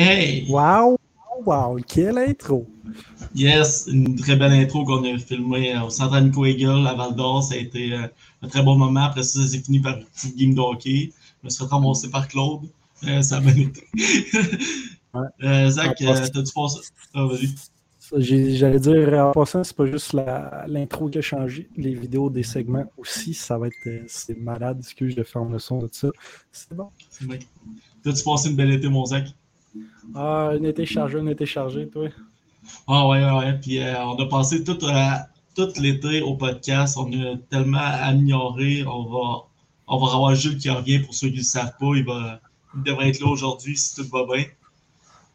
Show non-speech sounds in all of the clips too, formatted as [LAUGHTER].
Hey! Wow! Wow! Quelle intro! Yes, une très belle intro qu'on a filmée au Centre Nico Eagle à Val d'Or. Ça a été euh, un très bon moment. Après ça, c'est fini par une petite game de hockey. Je me suis fait ramasser par Claude. Euh, ça a bien été. [LAUGHS] Ouais. Euh, Zach, euh, t'as-tu pensé? Ah, vas-y. J'allais dire, en passant, c'est pas juste l'intro qui a changé, les vidéos des segments aussi, ça va être. euh, C'est malade, excuse, je ferme le son de ça. C'est bon. C'est bien. T'as-tu passé une belle été, mon Zach? Ah, un été chargé, un été chargé, toi. Ah ouais, ouais. Puis euh, on a passé tout, euh, tout l'été au podcast. On a tellement amélioré. On va, on va avoir Jules qui revient pour ceux qui ne le savent pas. Il, va, il devrait être là aujourd'hui si tout va bien.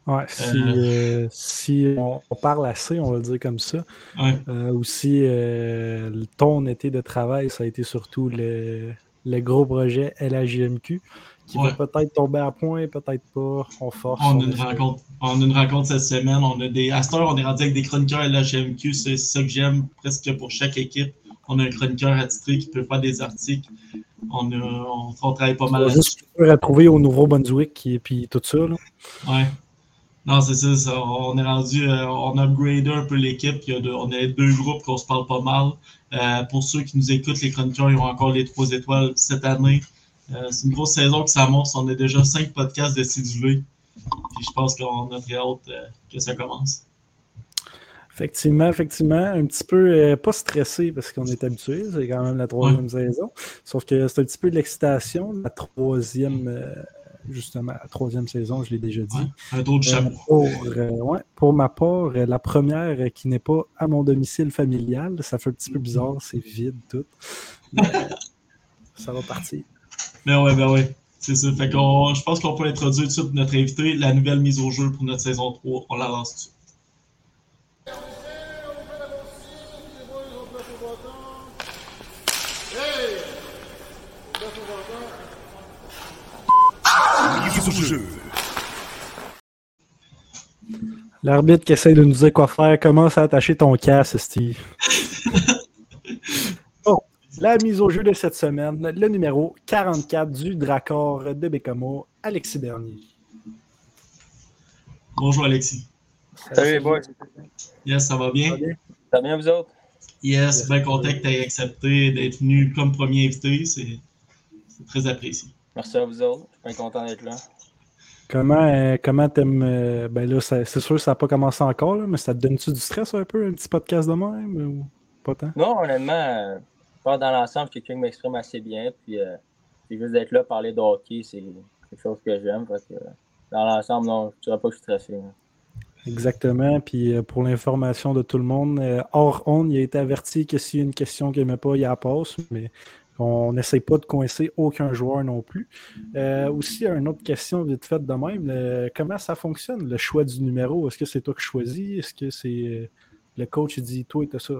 Ouais, si, Euh. euh, si on, on parle assez, on va le dire comme ça. Ouais. Euh, euh, le- ton été de travail, ça a été surtout le, le gros projet LHJMQ, qui Ouais. va peut-être tomber à point, peut-être pas. On force. On on a une rencontre. On a une rencontre cette semaine. On a des. À cette heure, on est rendu avec des chroniqueurs l'HMQ. C'est ça que j'aime presque pour chaque équipe. On a un chroniqueur attitré qui peut faire des articles. On, a, on, on travaille pas On mal juste retrouver au Nouveau-Brunswick et puis tout ça. Là. Ouais. Non, c'est ça, ça. On est rendu, euh, on a upgradé un peu l'équipe. On a deux groupes qu'on se parle pas mal. Euh, pour ceux qui nous écoutent, les chroniqueurs, ils ont encore les trois étoiles cette année. Euh, c'est une grosse saison qui s'amorce. On a déjà cinq podcasts de Sidulé. Puis je pense qu'on a très hâte euh, que ça commence. Effectivement, effectivement, un petit peu euh, pas stressé parce qu'on est habitué, c'est quand même la troisième saison. Sauf que c'est un petit peu de l'excitation, la troisième, justement, la troisième saison, je l'ai déjà dit. Ouais, un tour du Euh, chapeau. pour, euh, ouais, pour ma part, la première qui n'est pas à mon domicile familial, ça fait un petit peu bizarre, c'est vide tout. [LAUGHS] Mais, ça va partir. Mais ouais, ben ouais. C'est ça. Fait qu'on, je pense qu'on peut introduire tout de suite notre invité, la nouvelle mise au jeu pour notre saison 3. On la lance tout de suite. L'arbitre qui essaie de nous dire quoi faire, commence à attacher ton casque, Steve. [LAUGHS] la mise au jeu de cette semaine, le numéro 44 du Dracor de Bécamo, Alexis Bernier. Bonjour Alexis. Salut les boys. Yes, ça va bien? Ça va bien? Ça va bien vous autres? Yes, bien content que tu aies accepté d'être venu comme premier invité. C'est très apprécié. Merci à vous autres. Je suis bien content d'être là. Comment euh, comment t'aimes. euh, ben là, c'est sûr que ça n'a pas commencé encore, là, mais ça te donne-tu du stress un peu, un petit podcast de même ou pas tant? Non, honnêtement, pense dans l'ensemble, quelqu'un m'exprime assez bien. Puis, euh, juste d'être là, parler de c'est quelque chose que j'aime. Que, dans l'ensemble, non, je ne dirais pas que je suis stressé. hein. Exactement. Puis euh, pour l'information de tout le monde, euh, hors on, il a été averti que s'il y a une question qu'il n'aimait pas, il la passe, mais on n'essaye pas de coincer aucun joueur non plus. Euh, aussi, une autre question vite faite de même. comment ça fonctionne, le choix du numéro? Est-ce que c'est toi qui choisis? Est-ce que c'est le coach qui dit toi et ça?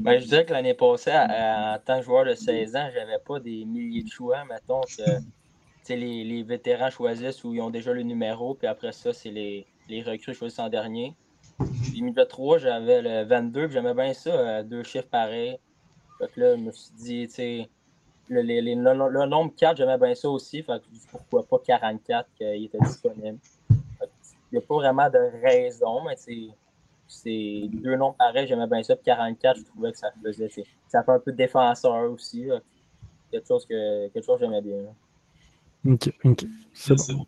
Ben, je dirais que l'année passée, en tant que joueur de 16 ans, j'avais pas des milliers de choix. Mettons que les, les vétérans choisissent où ils ont déjà le numéro, puis après ça, c'est les, les recrues choisissent en dernier. Puis milieu 3, j'avais le 22, puis j'aimais bien ça, euh, deux chiffres pareils. Fait que là, je me suis dit, tu sais, le, le, nombre 4, j'aimais bien ça aussi. Fait que pourquoi pas 44 qu'il était disponible. Il n'y a pas vraiment de raison, mais c'est deux noms pareils, j'aimais bien ça. Puis 44, je trouvais que ça faisait. Ça fait un peu défenseur aussi. là. Quelque chose que, quelque chose j'aimais bien. là. Ok, ok. C'est bon.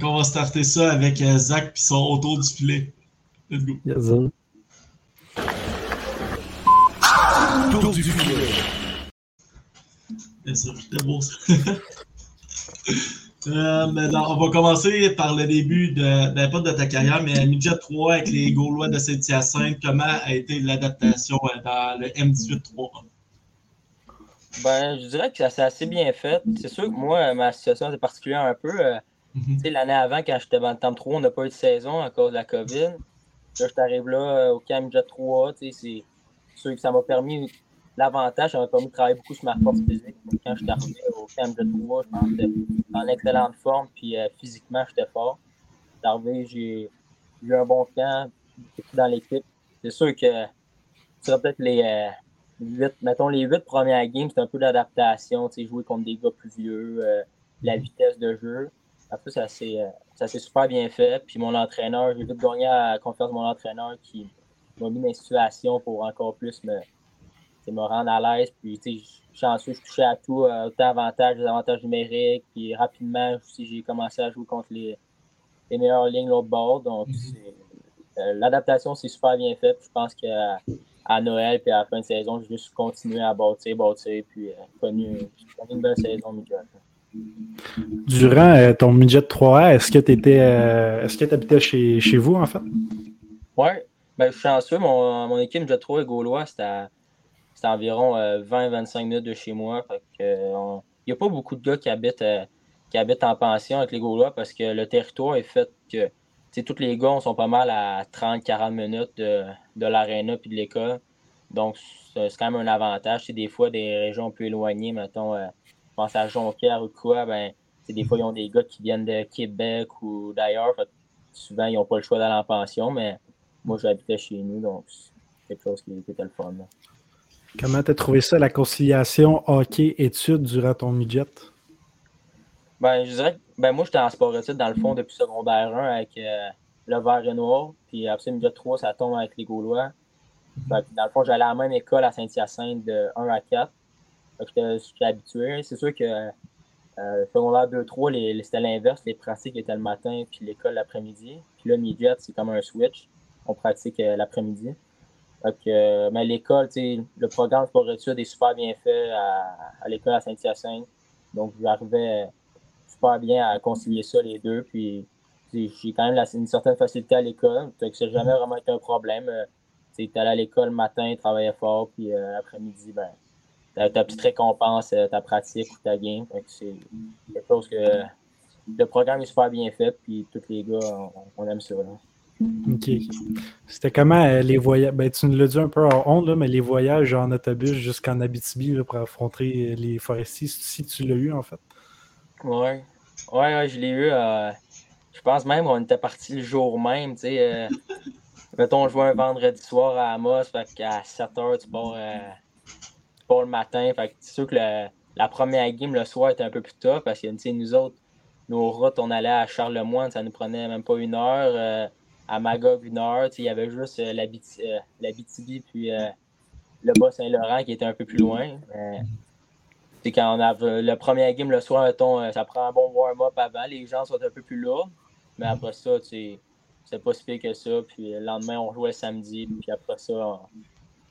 qu'on va starter ça avec euh, Zach puis son autour du filet. Let's go. Yes, sir. Tour du filet. Bien sûr, c'était beau ça. [LAUGHS] Euh, ben, on va commencer par le début de, ben, pas de ta carrière, mais Midget 3 avec les Gaulois de Saint-Hyacinthe. Comment a été l'adaptation euh, dans le M18 3 Ben, je dirais que ça s'est assez bien fait. C'est sûr que moi, ma situation est particulière un peu. Euh, mhm. L'année avant, quand j'étais dans le temps 3, on n'a pas eu de saison à cause de la COVID. Là, je t'arrive là au Camp Jet 3. C'est sûr que ça m'a permis. L'avantage, permis de travailler beaucoup sur ma force physique. Quand je suis arrivé au Camp Jet 3, je pense que j'étais en excellente forme. Puis euh, physiquement, j'étais fort. J'ai eu un bon camp dans l'équipe. C'est sûr que ça peut-être les mettons, les huit premières games, c'est un peu d'adaptation, jouer contre des gars plus vieux, euh, la vitesse de jeu. Après, ça s'est, euh, ça s'est super bien fait. Puis mon entraîneur, j'ai vite gagné à la confiance de mon entraîneur qui m'a mis dans une situation pour encore plus me, me rendre à l'aise. Puis, tu sais, chanceux, je touchais à tout, euh, autant avantages, des avantages numériques. Puis rapidement, aussi, j'ai commencé à jouer contre les, les meilleures lignes l'autre bord. Donc, mm-hmm. l'adaptation, c'est super bien fait. je pense que à Noël, puis à la fin de saison, j'ai juste continué à bâtir, bâtir, puis euh, connu, une belle saison midget. Durant euh, ton midget 3A, est-ce que tu étais euh, est-ce que tu habitais chez, chez, vous en fait? Oui, ben, je suis chanceux. Mon, mon équipe midget 3 et Gaulois, c'était environ 20-25 minutes de chez moi. Il n'y a pas beaucoup de gars qui habitent, qui habitent en pension avec les Gaulois parce que le territoire est fait que tous les gars sont pas mal à 30-40 minutes de, de l'aréna puis de l'école. Donc, c'est quand même un avantage. C'est des fois des régions plus éloignées, mettons, euh, je pense à Jonquière ou quoi, ben, des fois, ils ont des gars qui viennent de Québec ou d'ailleurs. Souvent, ils n'ont pas le choix d'aller en pension, mais moi, j'habitais chez nous, donc c'est quelque chose qui, était le fun. Comment tu as trouvé ça, la conciliation hockey-études durant ton midget? Ben, je dirais que ben, moi, j'étais en sport-études dans le fond depuis secondaire 1 avec euh, le vert et noir. Puis après, milieu 3, ça tombe avec les Gaulois. dans le fond, j'allais à la même école à Saint-Hyacinthe de 1 à 4. Je suis habitué. C'est sûr que euh, secondaire 2-3, c'était l'inverse. Les pratiques étaient le matin, puis l'école l'après-midi. Puis là, midget, c'est comme un switch. On pratique euh, l'après-midi. Euh, mais l'école, le programme sport-études est super bien fait à, à l'école à Saint-Hyacinthe. Donc, j'arrivais super bien à concilier ça, les deux. Puis, j'ai quand même une certaine facilité à l'école. Ça n'a jamais vraiment été un problème. Euh, tu es allé à l'école le matin, travaillais fort, puis euh, l'après-midi, ben, ta petite récompense, euh, ta pratique ou ta game. C'est quelque chose que le programme est super bien fait, puis tous les gars, on, aime ça. OK. C'était comment les voyages? Ben, tu nous l'as dit un peu en honte, mais les voyages en autobus jusqu'en Abitibi pour affronter les forestiers, si tu l'as eu en fait? Ouais. Ouais, je l'ai eu. Euh, je pense même qu'on était parti le jour même. Tu sais, euh, mettons, je vois un vendredi soir à Amos, fait qu'à 7 h, tu pars, euh, tu pars le matin. Fait que c'est sûr que la première game le soir était un peu plus tough parce que nous autres, nos routes, on allait à Charlemagne, ça nous prenait même pas une heure. À Magog, heure. Il y avait juste la, BTB puis le Bas-Saint-Laurent qui était un peu plus loin. C'est quand on a le premier game le soir, mettons, euh, ça prend un bon warm-up avant, les gens sont un peu plus lourds. Mais après ça, c'est pas si pire que ça. Puis le lendemain, on jouait samedi, puis après ça, on,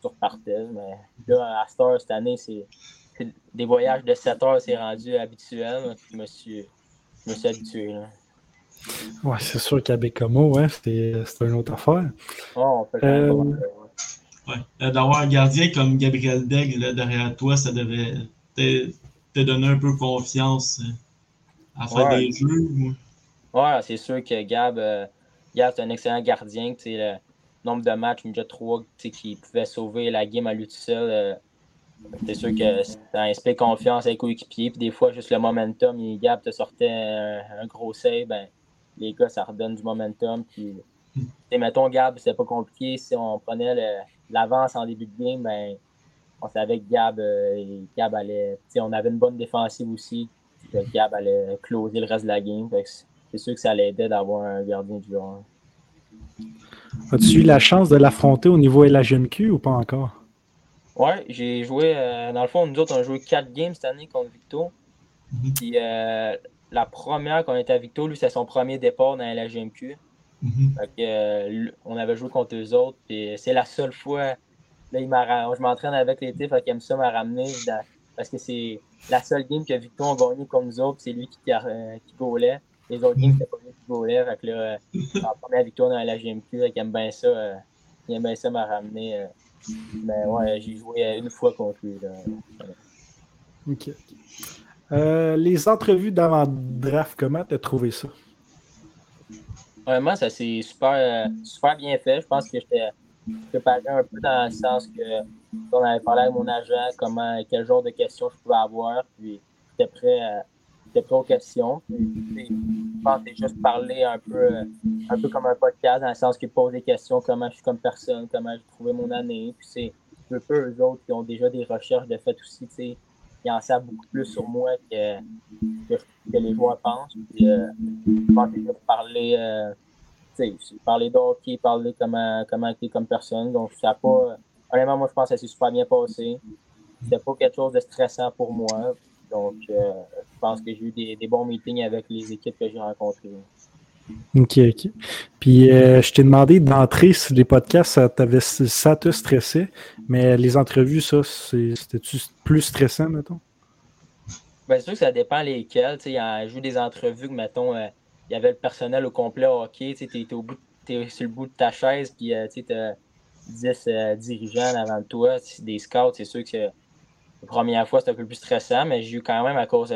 repartait. Mais là, à Star, cette année, c'est des voyages de 7 heures, c'est rendu habituel. Je me suis, je me suis habitué. Là. Ouais, c'est sûr qu'à Bécomo, ouais, c'était une autre affaire. Oh, on fait euh... ouais. Euh, d'avoir un gardien comme Gabriel Degg derrière toi, ça devait te donner un peu confiance euh, à faire des jeux? Ouais, c'est sûr que Gab, euh, Gab c'est un excellent gardien. Le nombre de matchs, déjà trois, qui pouvait sauver la game à lui tout seul. Euh, c'est sûr que ça inspire confiance avec coéquipier. Puis des fois, juste le momentum, et Gab te sortait un, gros save, ben, les gars, ça redonne du momentum. Puis, mettons, Gab, c'est pas compliqué. Si on prenait l'avance en début de game, ben, on savait que Gab, euh, Gab allait. On avait une bonne défensive aussi. Gab allait closer le reste de la game. C'est sûr que ça l'aidait d'avoir un gardien du genre. As-tu eu la chance de l'affronter au niveau LHMQ ou pas encore? Oui, j'ai joué. Euh, dans le fond, nous autres, on a joué 4 games cette année contre Victo. Mhm. Puis euh, la première qu'on était à Victo, lui, c'est son premier départ dans la LHMQ. Mhm. on avait joué contre eux autres. Puis c'est la seule fois Là, il je m'entraîne avec l'été, fait qu'il aime ça m'a ramené parce que c'est la seule game que Victor a gagné comme nous autres, c'est lui qui, euh, qui golait. Les autres games, c'était pas lui qui golait. Fait que là, euh, la première victoire dans la GMQ, il aime bien ça. Euh, il aime bien ça m'a ramené. mais ouais, j'ai joué une fois contre lui. OK. Euh, les entrevues d'avant-draft, comment tu as trouvé ça? Vraiment, ça s'est super, euh, super bien fait. Je pense que j'étais préparé un peu dans le sens que on avait parlé avec mon agent, comment, quel genre de questions je pouvais avoir, puis j'étais prêt, j'étais prêt aux questions. Puis, je pense juste parler un peu, un peu comme un podcast, dans le sens qu'il pose des questions, comment je suis comme personne, comment j'ai trouvé mon année. Puis c'est un peu eux autres qui ont déjà des recherches de fait aussi, ils en savent beaucoup plus sur moi que, que, les joueurs pensent. Puis, euh, je pense que parler, euh, parler d'hockey, parler comment, comme personne. Donc, ça pas. Honnêtement, moi, je pense que ça s'est super bien passé. C'était pas quelque chose de stressant pour moi. Donc, euh, je pense que j'ai eu des, des, bons meetings avec les équipes que j'ai rencontrées. OK, OK. Puis, euh, je t'ai demandé d'entrer sur les podcasts, ça, ça te stressait, mais les entrevues, ça, c'était-tu plus stressant, mettons? Bien sûr que ça dépend lesquels. Tu sais, j'ai eu des entrevues que, mettons, euh, il y avait le personnel au complet au hockey, tu es, au bout, es sur le bout de ta chaise, puis euh, tu as 10 dirigeants avant toi, des scouts, c'est sûr que la première fois, c'était un peu plus stressant, mais j'ai eu quand même à cause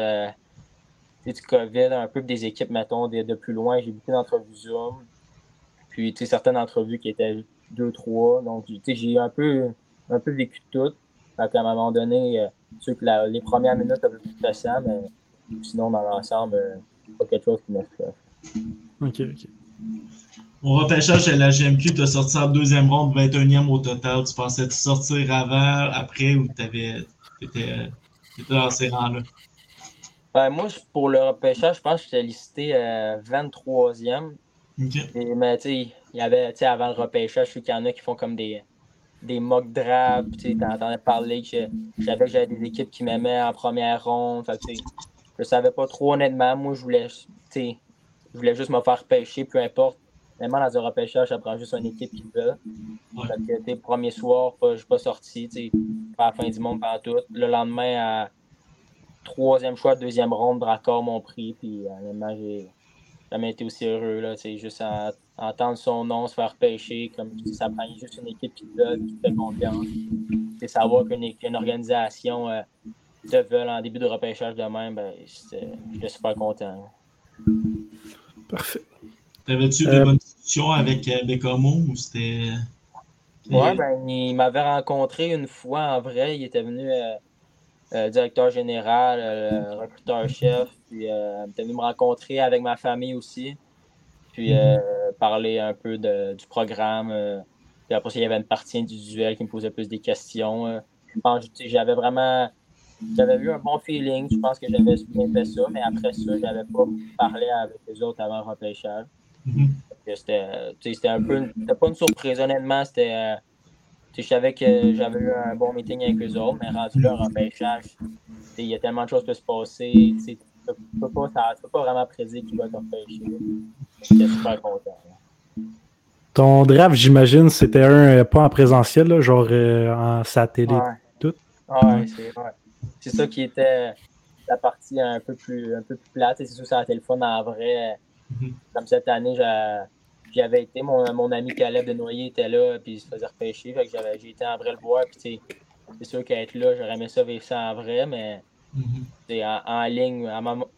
du COVID, un peu des équipes, mettons, de, de plus loin. J'ai beaucoup d'entrevues Zoom. Puis, tu sais, certaines entrevues qui étaient deux, trois. Donc, tu sais, j'ai un peu, un peu vécu tout. Fait à un moment donné, euh, que la, les premières minutes, un peu plus stressant, mais sinon, dans l'ensemble, euh, pas quelque chose qui me. OK, OK. Au repêchage à la GMQ, tu as sorti en deuxième ronde, 21e au total. Tu pensais te sortir avant, après, ou tu étais, dans ces rangs-là? Ben, moi, pour le repêchage, je pense que j'étais listé 23e. Euh, mais tu sais, il y avait, tu sais, avant le repêchage, je sais qu'il y en a qui font comme des, des mock drafts. Tu sais, entendais parler que que j'avais des équipes qui m'aimaient en première ronde. Fait tu sais, je savais pas trop honnêtement. Moi, je voulais, tu sais, je voulais juste me faire pêcher, peu importe. Même dans un repêchage, ça prend juste une équipe qui veut. Ouais. Fait que, premier soir, je suis pas sorti, tu sais, pas la fin du monde, pas tout. Le lendemain, à troisième choix, deuxième ronde, Dracor m'ont pris. Puis honnêtement, j'ai jamais été aussi heureux. Là, juste à, entendre son nom se faire pêcher. Comme ça prend juste une équipe qui te donne, qui te fait confiance. C'est savoir qu'une organisation euh, te veut en début de repêchage de même, ben, j'étais super content. Parfait. T'avais-tu euh, des bonnes discussions avec euh, Bécamo ou c'était. Ouais, ben, il m'avait rencontré une fois en vrai. Il était venu. Euh, euh, directeur général, euh, recruteur-chef. Puis euh, venu me rencontrer avec ma famille aussi. Puis euh, parler un peu de, du programme. puis après, il y avait une partie individuelle qui me posait plus des questions. je pense que j'avais vraiment. J'avais eu un bon feeling. Je pense que j'avais bien fait ça. Mais après ça, j'avais pas parlé avec les autres avant le repêchage. C'était un peu. C'était pas une surprise, honnêtement. C'était je savais que j'avais eu un bon meeting avec eux autres, mais rendu là, en repêchage, il y a tellement de choses qui peuvent se passer. Tu ne peux, pas vraiment prédire qui va être repêché. J'étais super content. Ton draft, j'imagine, c'était un euh, pas en présentiel, là, genre euh, en satellite ouais. tout? Ouais, c'est ça qui était la partie un peu plus, un peu plus plate. C'est sûr que ça le fun en vrai. Mm-hmm. Comme cette année, j'ai j'avais été, mon, mon, ami Caleb de Noyer était là, puis il se faisait repêcher. Fait que j'ai été en vrai le voir, puis c'est sûr qu'être là, j'aurais aimé ça vivre ça en vrai, mais mm en, en, ligne,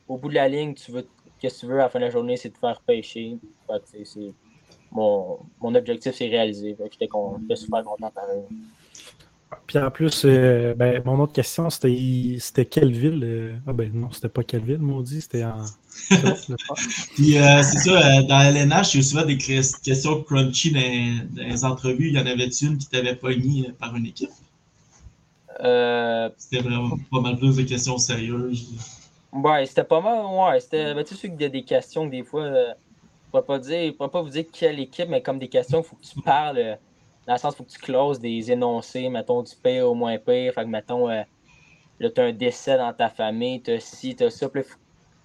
au bout de la ligne, tu veux, qu'est-ce que tu veux à la fin de la journée, c'est de faire pêcher. Fait que mon, mon objectif s'est réalisé. Fait que j'étais super content pareil. Puis en plus, euh, ben, mon autre question, c'était, c'était quelle ville? Euh? Ah ben non, c'était pas quelle ville, maudit, c'était en. [LAUGHS] Puis euh, c'est ça, dans LNH, il y a souvent des questions crunchy dans, les entrevues. Il y en avait une qui t'avait pogné par une équipe? C'était vraiment pas mal plus de questions sérieuses. Ouais, c'était pas mal, ouais. C'était, ben, tu sais, qu'il y a des questions que des fois, je ne pas dire, je pas vous dire quelle équipe, mais comme des questions, il faut que tu parles dans le sens, il faut que tu closes des énoncés, mettons, du pire au moins pire. Fait que, mettons, euh, là, tu as un décès dans ta famille, tu as ci, tu as ça. Puis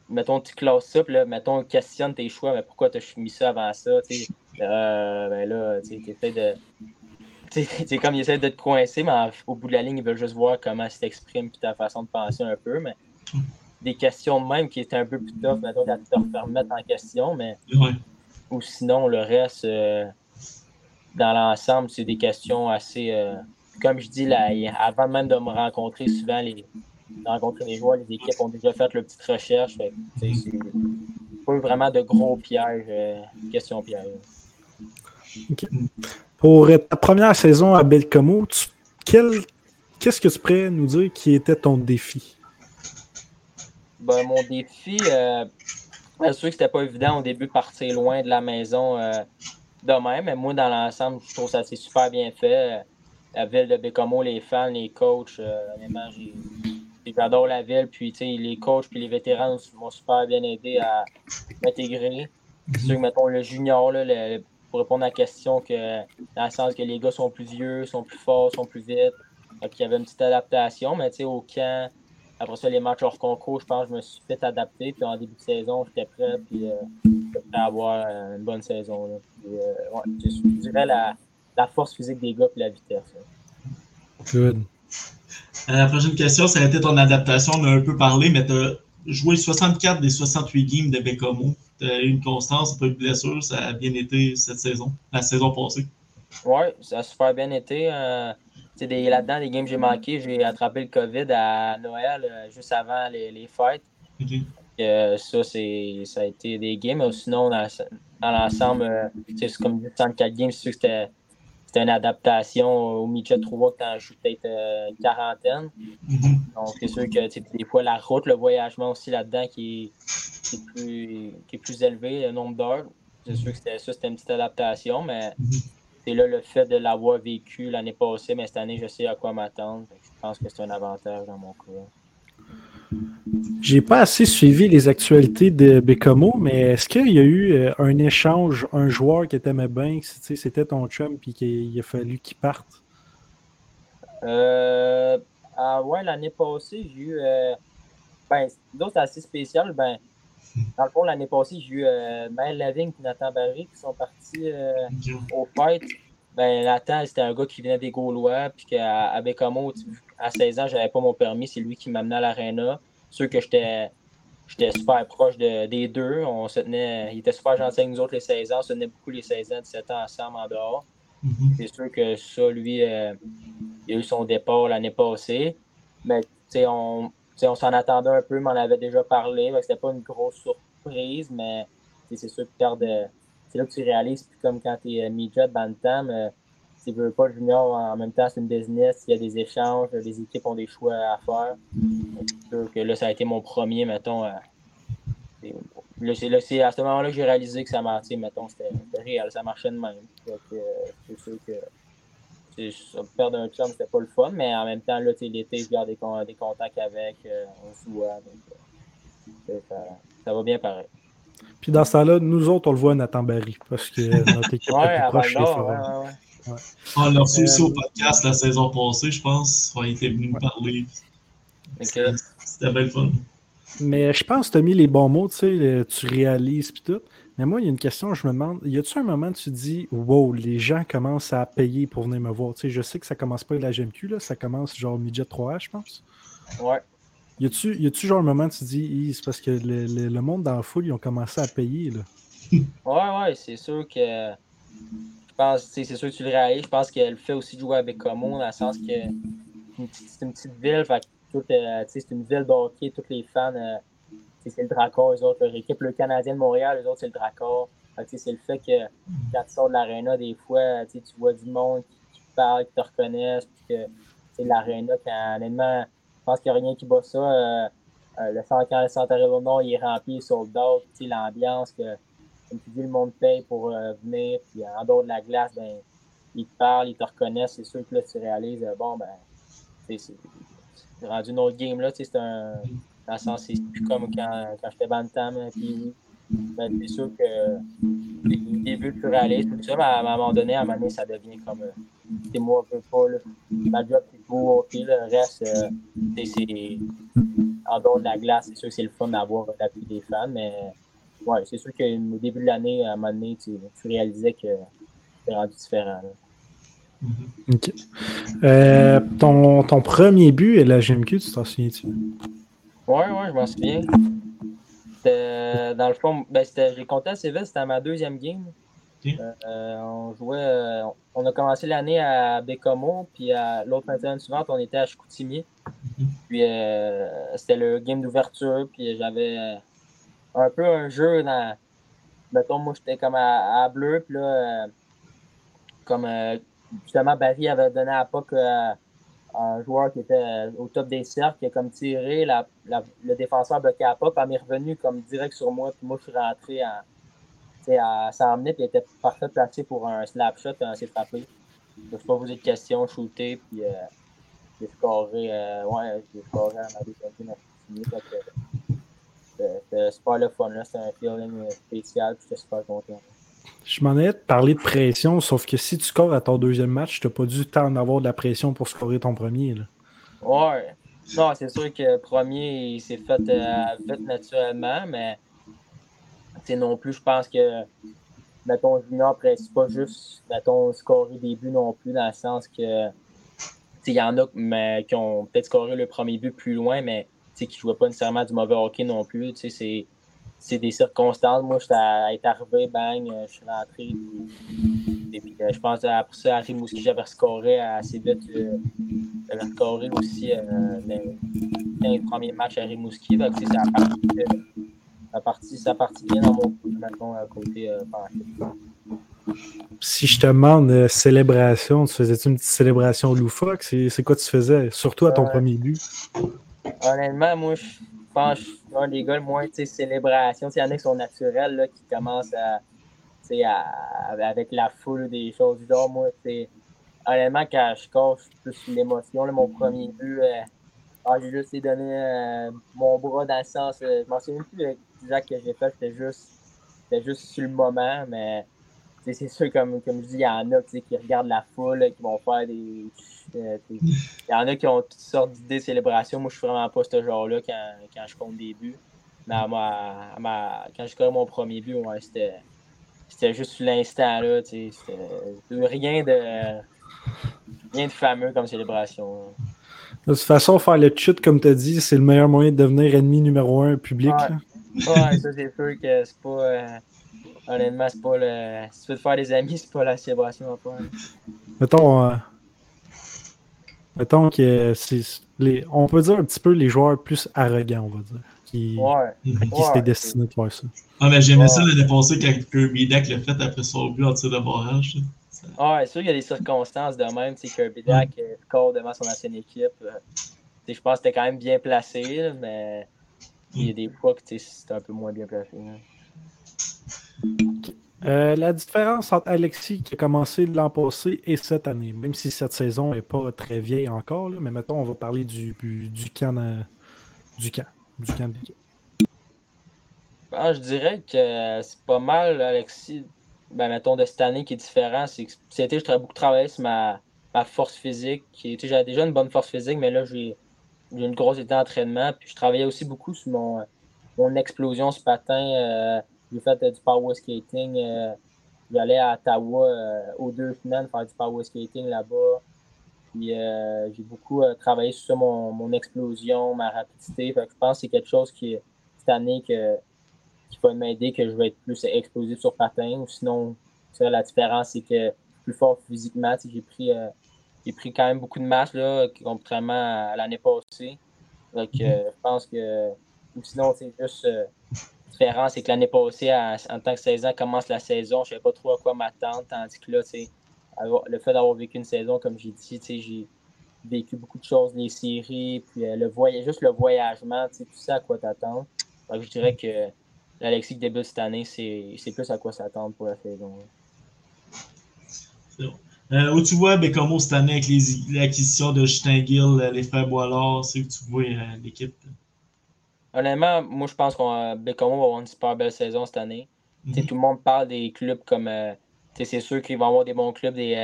mettons, tu closes ça, puis là, mettons, questionne tes choix, mais pourquoi tu as mis ça avant ça, tu sais. Euh, ben là, tu sais, de. [LAUGHS] C'est comme ils essaient de te coincer, mais au bout de la ligne, ils veulent juste voir comment tu t'exprimes puis ta façon de penser un peu. Mais des questions même qui étaient un peu plus tough, mettons, à te remettre en question, mais. Ou sinon, le reste. Euh, dans l'ensemble, c'est des questions assez. Euh, comme je dis, là, avant même de me rencontrer, souvent, les, rencontrer les joueurs, les équipes ont déjà fait leur petite recherche. C'est pas vraiment de gros pièges, euh, question piège. Pour ta première saison à Belcomo, qu'est-ce que tu pourrais nous dire qui était ton défi? Ben, mon défi, euh, c'est sûr que c'était pas évident au début de partir loin de la maison euh, de même, mais moi, dans l'ensemble, je trouve ça c'est super bien fait. La ville de Bécomo, les fans, les coachs, euh, j'adore la ville. Puis, les coachs puis les vétérans m'ont super bien aidé à m'intégrer. Que, mettons, le junior, là, pour répondre à la question, que, dans le sens que les gars sont plus vieux, sont plus forts, sont plus vite. Donc, il y avait une petite adaptation, mais au camp, après ça, les matchs hors concours, je pense que je me suis fait adapter. Puis en début de saison, j'étais prêt, puis euh, prêt à avoir euh, une bonne saison. Là. Euh, je, dirais la, la, force physique des gars et la vitesse. Good. la prochaine question, ça a été ton adaptation. On a un peu parlé, mais tu as joué 64 des 68 games de Bécomo. Tu as eu une constance, pas eu de blessure. Ça a bien été cette saison, la saison passée. Oui, ça a super bien été là-dedans, des games que j'ai manqué, j'ai attrapé le COVID à Noël, euh, juste avant les, les fêtes. Euh, ça, ça a été des games. Sinon, dans, l'ensemble, euh, c'est comme 34 games, c'est sûr que c'était, une adaptation au midget 3 quand je joue peut-être une quarantaine. Mm-hmm. Donc, c'est sûr que des fois, la route, le voyagement aussi là-dedans qui est, plus, qui est plus élevé, le nombre d'heures. C'est sûr que c'était, ça, c'était une petite adaptation, mais mm-hmm c'est là le fait de l'avoir vécu l'année passée, mais cette année, je sais à quoi m'attendre. Je pense que c'est un avantage dans mon cas. J'ai pas assez suivi les actualités de Bécomo, mais est-ce qu'il y a eu euh, un échange, un joueur qui t'aimait bien, c'était ton chum, puis qu'il a fallu qu'il parte? Euh, ah ouais, l'année passée, j'ai eu. Euh, ben, d'autres assez spécial. Ben, [LAUGHS] dans le fond, l'année passée, j'ai eu euh, Maël Lavigne et Nathan Barry qui sont partis euh, au fight. Ben, Nathan, c'était un gars qui venait des Gaulois, puis qu'à Bécamo, à 16 ans, j'avais pas mon permis, c'est lui qui m'amenait à l'aréna. Sûr que j'étais j'étais super proche des deux. On se tenait, il était super gentil avec nous autres les 16 ans. On se tenait beaucoup les 16 ans, 17 ans ensemble en dehors. Mm-hmm. C'est sûr que ça, lui, euh, il a eu son départ l'année passée. Mais, tu sais, on, on s'en attendait un peu, mais on avait déjà parlé. C'était pas une grosse surprise, mais c'est sûr que c'est là que tu réalises, puis comme quand tu es euh, midget bantam, euh, tu veux pas junior en même temps, c'est une business, il y a des échanges, les équipes ont des choix à faire. C'est sûr que là, ça a été mon premier, mettons. Euh, c'est à ce moment-là que j'ai réalisé que ça marchait, mettons, c'était réel, ça marchait de même. c'est sûr que perdre un chum, c'était pas le fun, mais en même temps, là, l'été, je garde des, des contacts avec, euh, on se voit. Donc, euh, ça, va bien pareil. Puis dans ce temps-là, nous autres, on le voit à Nathan Barry, parce que notre [LAUGHS] équipe est plus proche ouais, ouais, On l'a reçu aussi au podcast la saison passée, je pense. Il était venu nous parler. C'était bien le fun. Mais je pense que tu as mis les bons mots, tu sais, tu réalises puis tout. Mais moi, il y a une question, je me demande, y a-tu un moment où tu dis, wow, les gens commencent à payer pour venir me voir? Tu sais, je sais que ça commence pas avec la GMQ, là, ça commence genre midget 3H, je pense. Ouais. Y a-tu genre un moment où tu dis, c'est parce que le, monde dans la foule, ils ont commencé à payer, là? ouais, ouais, c'est sûr que. Je pense, c'est sûr que tu le réalises. Je pense qu'elle fait aussi jouer avec Como, dans le sens que c'est une petite ville, fait euh, c'est une ville d'hockey, tous les fans. Euh, c'est le Dracor, eux autres, leur équipe. Le Canadien de Montréal, eux autres, c'est le Dracor. C'est le fait que quand tu sors de l'aréna, des fois, tu vois du monde qui, parle, qui te reconnaissent, puis que l'aréna, honnêtement, je pense qu'il n'y a rien qui bat ça. Euh, euh, le centre, quand le centre Nord, il est rempli, sold out, l'ambiance, que, comme tu dis, le monde paye pour euh, venir, puis en dehors de la glace, ben, ils te parlent, ils te reconnaissent, c'est sûr que là, tu réalises, bon, ben, c'est rendu une autre game, là, c'est un c'est plus comme quand, quand j'étais Bantam. Puis ben, c'est sûr que les débuts plus réalistes, tout ça, mais à, un moment donné, à un moment donné, ça devient comme. Euh, c'est moi un peu pas. Ma job, c'est beau, ok, le reste, euh, c'est en dehors de la glace, c'est sûr que c'est le fun d'avoir l'appui des fans, mais ouais, c'est sûr qu'au début de l'année, à un moment donné, tu, réalisais que c'était rendu différent. OK. Euh, ton, ton, premier but à la GMQ, tu t'en souviens-tu? Ouais, ouais, je m'en souviens. dans le fond, ben, j'ai compté assez vite, c'était ma deuxième game. Euh, on jouait, euh, on a commencé l'année à Bécomo, puis l'autre fin suivante, on était à Chicoutimi. Mhm. Puis c'était le game d'ouverture, puis j'avais un peu un jeu dans. Mettons, moi j'étais comme à, bleu, puis là, comme justement Barry avait donné à POC un joueur qui était au top des cercles, qui a comme tiré, la, le défenseur bloqué à POC, puis il est revenu comme direct sur moi, puis moi je suis rentré en à 100 minutes, il était parfait placé pour un slap shot quand s'est frappé. Je ne pas poser de questions, shooter, puis euh, j'ai scoré, euh, ouais, j'ai scoré à ma deuxième C'était super le fun, là. C'était un feeling spécial, puis j'étais super content. Je m'en ai de parler de pression, sauf que si tu scores à ton deuxième match, tu n'as pas du temps d'avoir de la pression pour scorer ton premier. Là. Ouais. Non, c'est sûr que premier, il s'est fait, euh, naturellement, mais non plus, je pense que, mettons, junior, c'est pas juste, mettons, scorer des buts non plus, dans le sens que, il y en a mais, qui ont peut-être scoré le premier but plus loin, mais qui ne jouaient pas nécessairement du mauvais hockey non plus. C'est, c'est des circonstances. Moi, j'étais arrivé, bang, je suis rentré. Et puis, euh, je pense après ça, à Rimouski, j'avais scoré assez vite. Euh, j'avais scoré aussi euh, dans, les premiers matchs à Rimouski. Donc, c'est ça ça partit, ça bien dans mon maintenant à côté euh, Si je te demande euh, célébration, tu faisais-tu une petite célébration loufoque? C'est quoi tu faisais, surtout à ton euh, premier but? Honnêtement, moi, je pense je suis un des gars le moins célébration. Il y en a qui sont naturels, là, qui commencent à, à, avec la foule des choses du genre. Moi, honnêtement, quand je coche plus l'émotion, mon premier but, ah, j'ai juste donné euh, mon bras dans le sens. je m'en souviens plus exact que j'ai fait, c'était juste, juste sur le moment, mais c'est sûr, comme, comme je dis, il y en a qui regardent la foule, qui vont faire des. Euh, il y en a qui ont toutes sortes d'idées de célébration. Moi, je suis vraiment pas ce genre-là quand, quand, je compte des buts. Mais à ma, quand je connais mon premier but, ouais, c'était, juste l'instant. là. C'était rien de, rien de fameux comme célébration. De toute façon, faire le chute, comme tu as dit, c'est le meilleur moyen de devenir ennemi numéro un public. Ouais, ça c'est sûr que c'est pas. Euh, honnêtement, c'est pas le. Si tu veux te faire des amis, c'est pas la célébration à faire. Mettons. Euh, mettons que. Les... On peut dire un petit peu les joueurs plus arrogants, on va dire. Qui, ouais. qui c'était destiné de faire ça. Ah, mais j'aimais ça le dépasser quand Kirby Dak l'a fait après son but en tir de barrage. Ah, ouais, sûr qu'il y a des circonstances de même. Kirby Dak ouais. score devant son ancienne équipe. Euh, je pense que c'était quand même bien placé, mais il y a des fois que c'est un peu moins bien placé. Euh, la différence entre Alexis qui a commencé l'an passé et cette année, même si cette saison n'est pas très vieille encore, mais mettons, on va parler du, du camp du camp. Du camp ah, je dirais que c'est pas mal, Alexis, ben, mettons, de cette année qui est différent. C'est que c'était, je beaucoup travaillé sur ma, ma force physique. J'avais déjà une bonne force physique, mais là, j'ai une grosse été d'entraînement. Puis je travaillais aussi beaucoup sur mon, mon explosion ce patin. Euh, j'ai fait euh, du power skating. Euh, J'allais à Ottawa aux deux semaines faire du power skating là-bas. Puis j'ai beaucoup travaillé sur ça, mon, mon, explosion, ma rapidité. Fait que je pense que c'est quelque chose qui, cette année, que, qui va m'aider, que je vais être plus explosif sur patin. Ou sinon, la différence, c'est que plus fort physiquement. J'ai pris j'ai pris quand même beaucoup de masse, là, contrairement à l'année passée. Donc, mhm. euh, je pense que. Ou sinon, c'est juste. C'est que l'année passée, en tant que 16 ans, commence la saison, je ne savais pas trop à quoi m'attendre. Tandis que là, le fait d'avoir vécu une saison, comme j'ai dit, j'ai vécu beaucoup de choses, les séries, puis euh, le voyage, juste le voyagement, tu sais à quoi t'attendre. Je dirais que l'Alexis qui débute cette année, c'est plus à quoi s'attendre pour la saison. Euh, où tu vois Bécamo cette année avec l'acquisition de Justin Gill, euh, les frères Boilard, c'est où tu vois l'équipe? Honnêtement, moi je pense que Bécamo va avoir une super belle saison cette année. Mhm. Tout le monde parle des clubs comme. c'est sûr qu'ils vont avoir des bons clubs, des,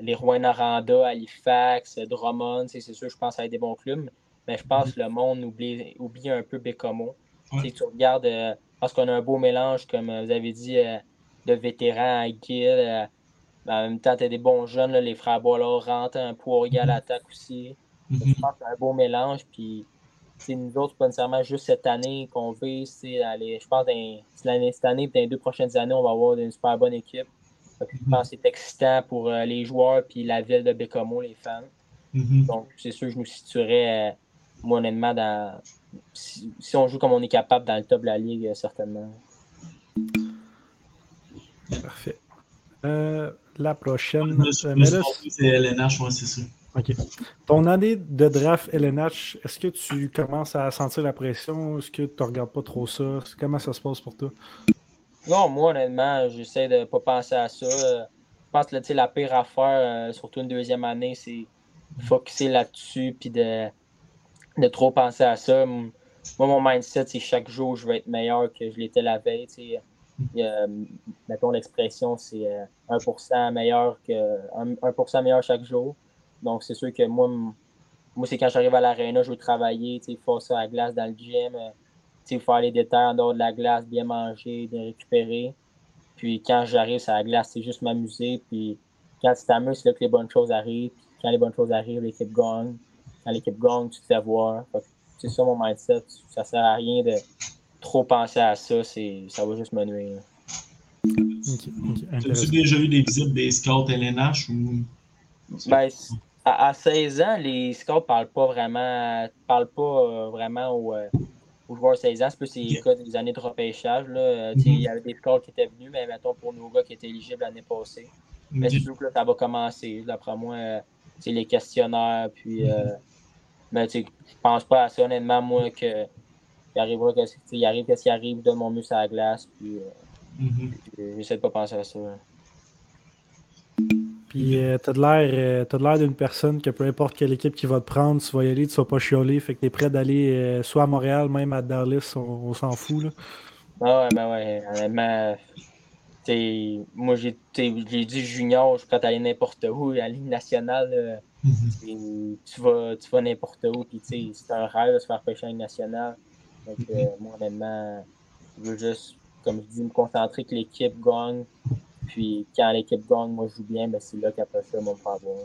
les Rouen-Noranda, Halifax, Drummond. C'est sûr, je pense, à des bons clubs. Mais je pense mhm. que le monde oublie, oublie un peu Bécamo. Tu regardes, parce qu'on a un beau mélange, comme vous avez dit, de vétérans à Gill en même temps, tu as des bons jeunes, les frères Boilard rentrent, un poirier à l'attaque aussi. Je mhm. pense que c'est un beau mélange. Puis, nous autres, pas nécessairement juste cette année qu'on veut. je pense que cette année dans les deux prochaines années, on va avoir une super bonne équipe. Je pense que c'est excitant pour euh, les joueurs puis la ville de Bécomo, les fans. Mhm. Donc, c'est sûr que je nous situerais, euh, moi, honnêtement, dans. Si, si on joue comme on est capable dans le top de la ligue, euh, certainement. Parfait. Euh, la prochaine. C'est LNH, ouais, c'est ça. OK. Ton année de draft LNH, est-ce que tu commences à sentir la pression? Est-ce que tu ne regardes pas trop ça? Comment ça se passe pour toi? Non, moi, honnêtement, j'essaie de pas penser à ça. Euh, Je pense que la pire affaire, euh, surtout une deuxième année, c'est focusser là-dessus puis de, de trop penser à ça. Moi, mon mindset, c'est chaque jour, je vais être meilleur que je l'étais la veille. mettons, l'expression, c'est euh, 1% meilleur que 1%, 1% meilleur chaque jour. Donc, c'est sûr que moi, moi c'est quand j'arrive à l'aréna, je veux travailler, tu sais, faire ça à la glace dans le gym. euh, tu sais, faire les détails en dehors de la glace, bien manger, bien récupérer. Puis quand j'arrive sur la glace, c'est juste m'amuser. Puis quand tu t'amuses, c'est là que les bonnes choses arrivent. Puis quand les bonnes choses arrivent, l'équipe gagne. Quand l'équipe gagne, tu te fais voir. C'est ça mon mindset. Ça sert à rien de trop penser à ça. C'est, ça va juste me nuire. OK, ok, As-tu déjà eu des visites des scouts LNH ou. Ben, à, à 16 ans, les scouts parlent pas vraiment, parlent pas euh, vraiment aux, euh, aux joueurs de 16 ans. C'est plus les cas des années de repêchage. Là. Euh, tu sais, Il y avait des scouts qui étaient venus, mais mettons pour nos gars qui étaient éligibles l'année passée. Mais c'est sûr que là, ça va commencer. D'après moi, c'est les questionnaires. Puis, euh, mais tu sais, je pense pas à ça, honnêtement, moi, que il arrivera que, tu il arrive qu'est-ce qui arrive, donne mon muscle à la glace. Puis, euh, j'essaie de pas penser à ça. Puis euh, t'as de l'air euh, t'as de l'air d'une personne que peu importe quelle équipe qui va te prendre, tu vas y aller, tu vas pas chialer. Fait que t'es prêt d'aller euh, soit à Montréal, même à Dallas, on, on s'en fout. Là. Ah ouais, ben ouais, honnêtement, moi j'ai dit junior, je suis prêt à aller n'importe où, à la Ligue nationale, là, Mhm. tu vas, tu vas n'importe où, puis c'est un rêve de se faire pêcher en Ligue nationale. Donc, euh, moi, honnêtement, je veux juste, comme je dis, me concentrer que l'équipe gagne. Puis quand l'équipe gagne, moi je joue bien, ben c'est là qu'après ça, on faire voir.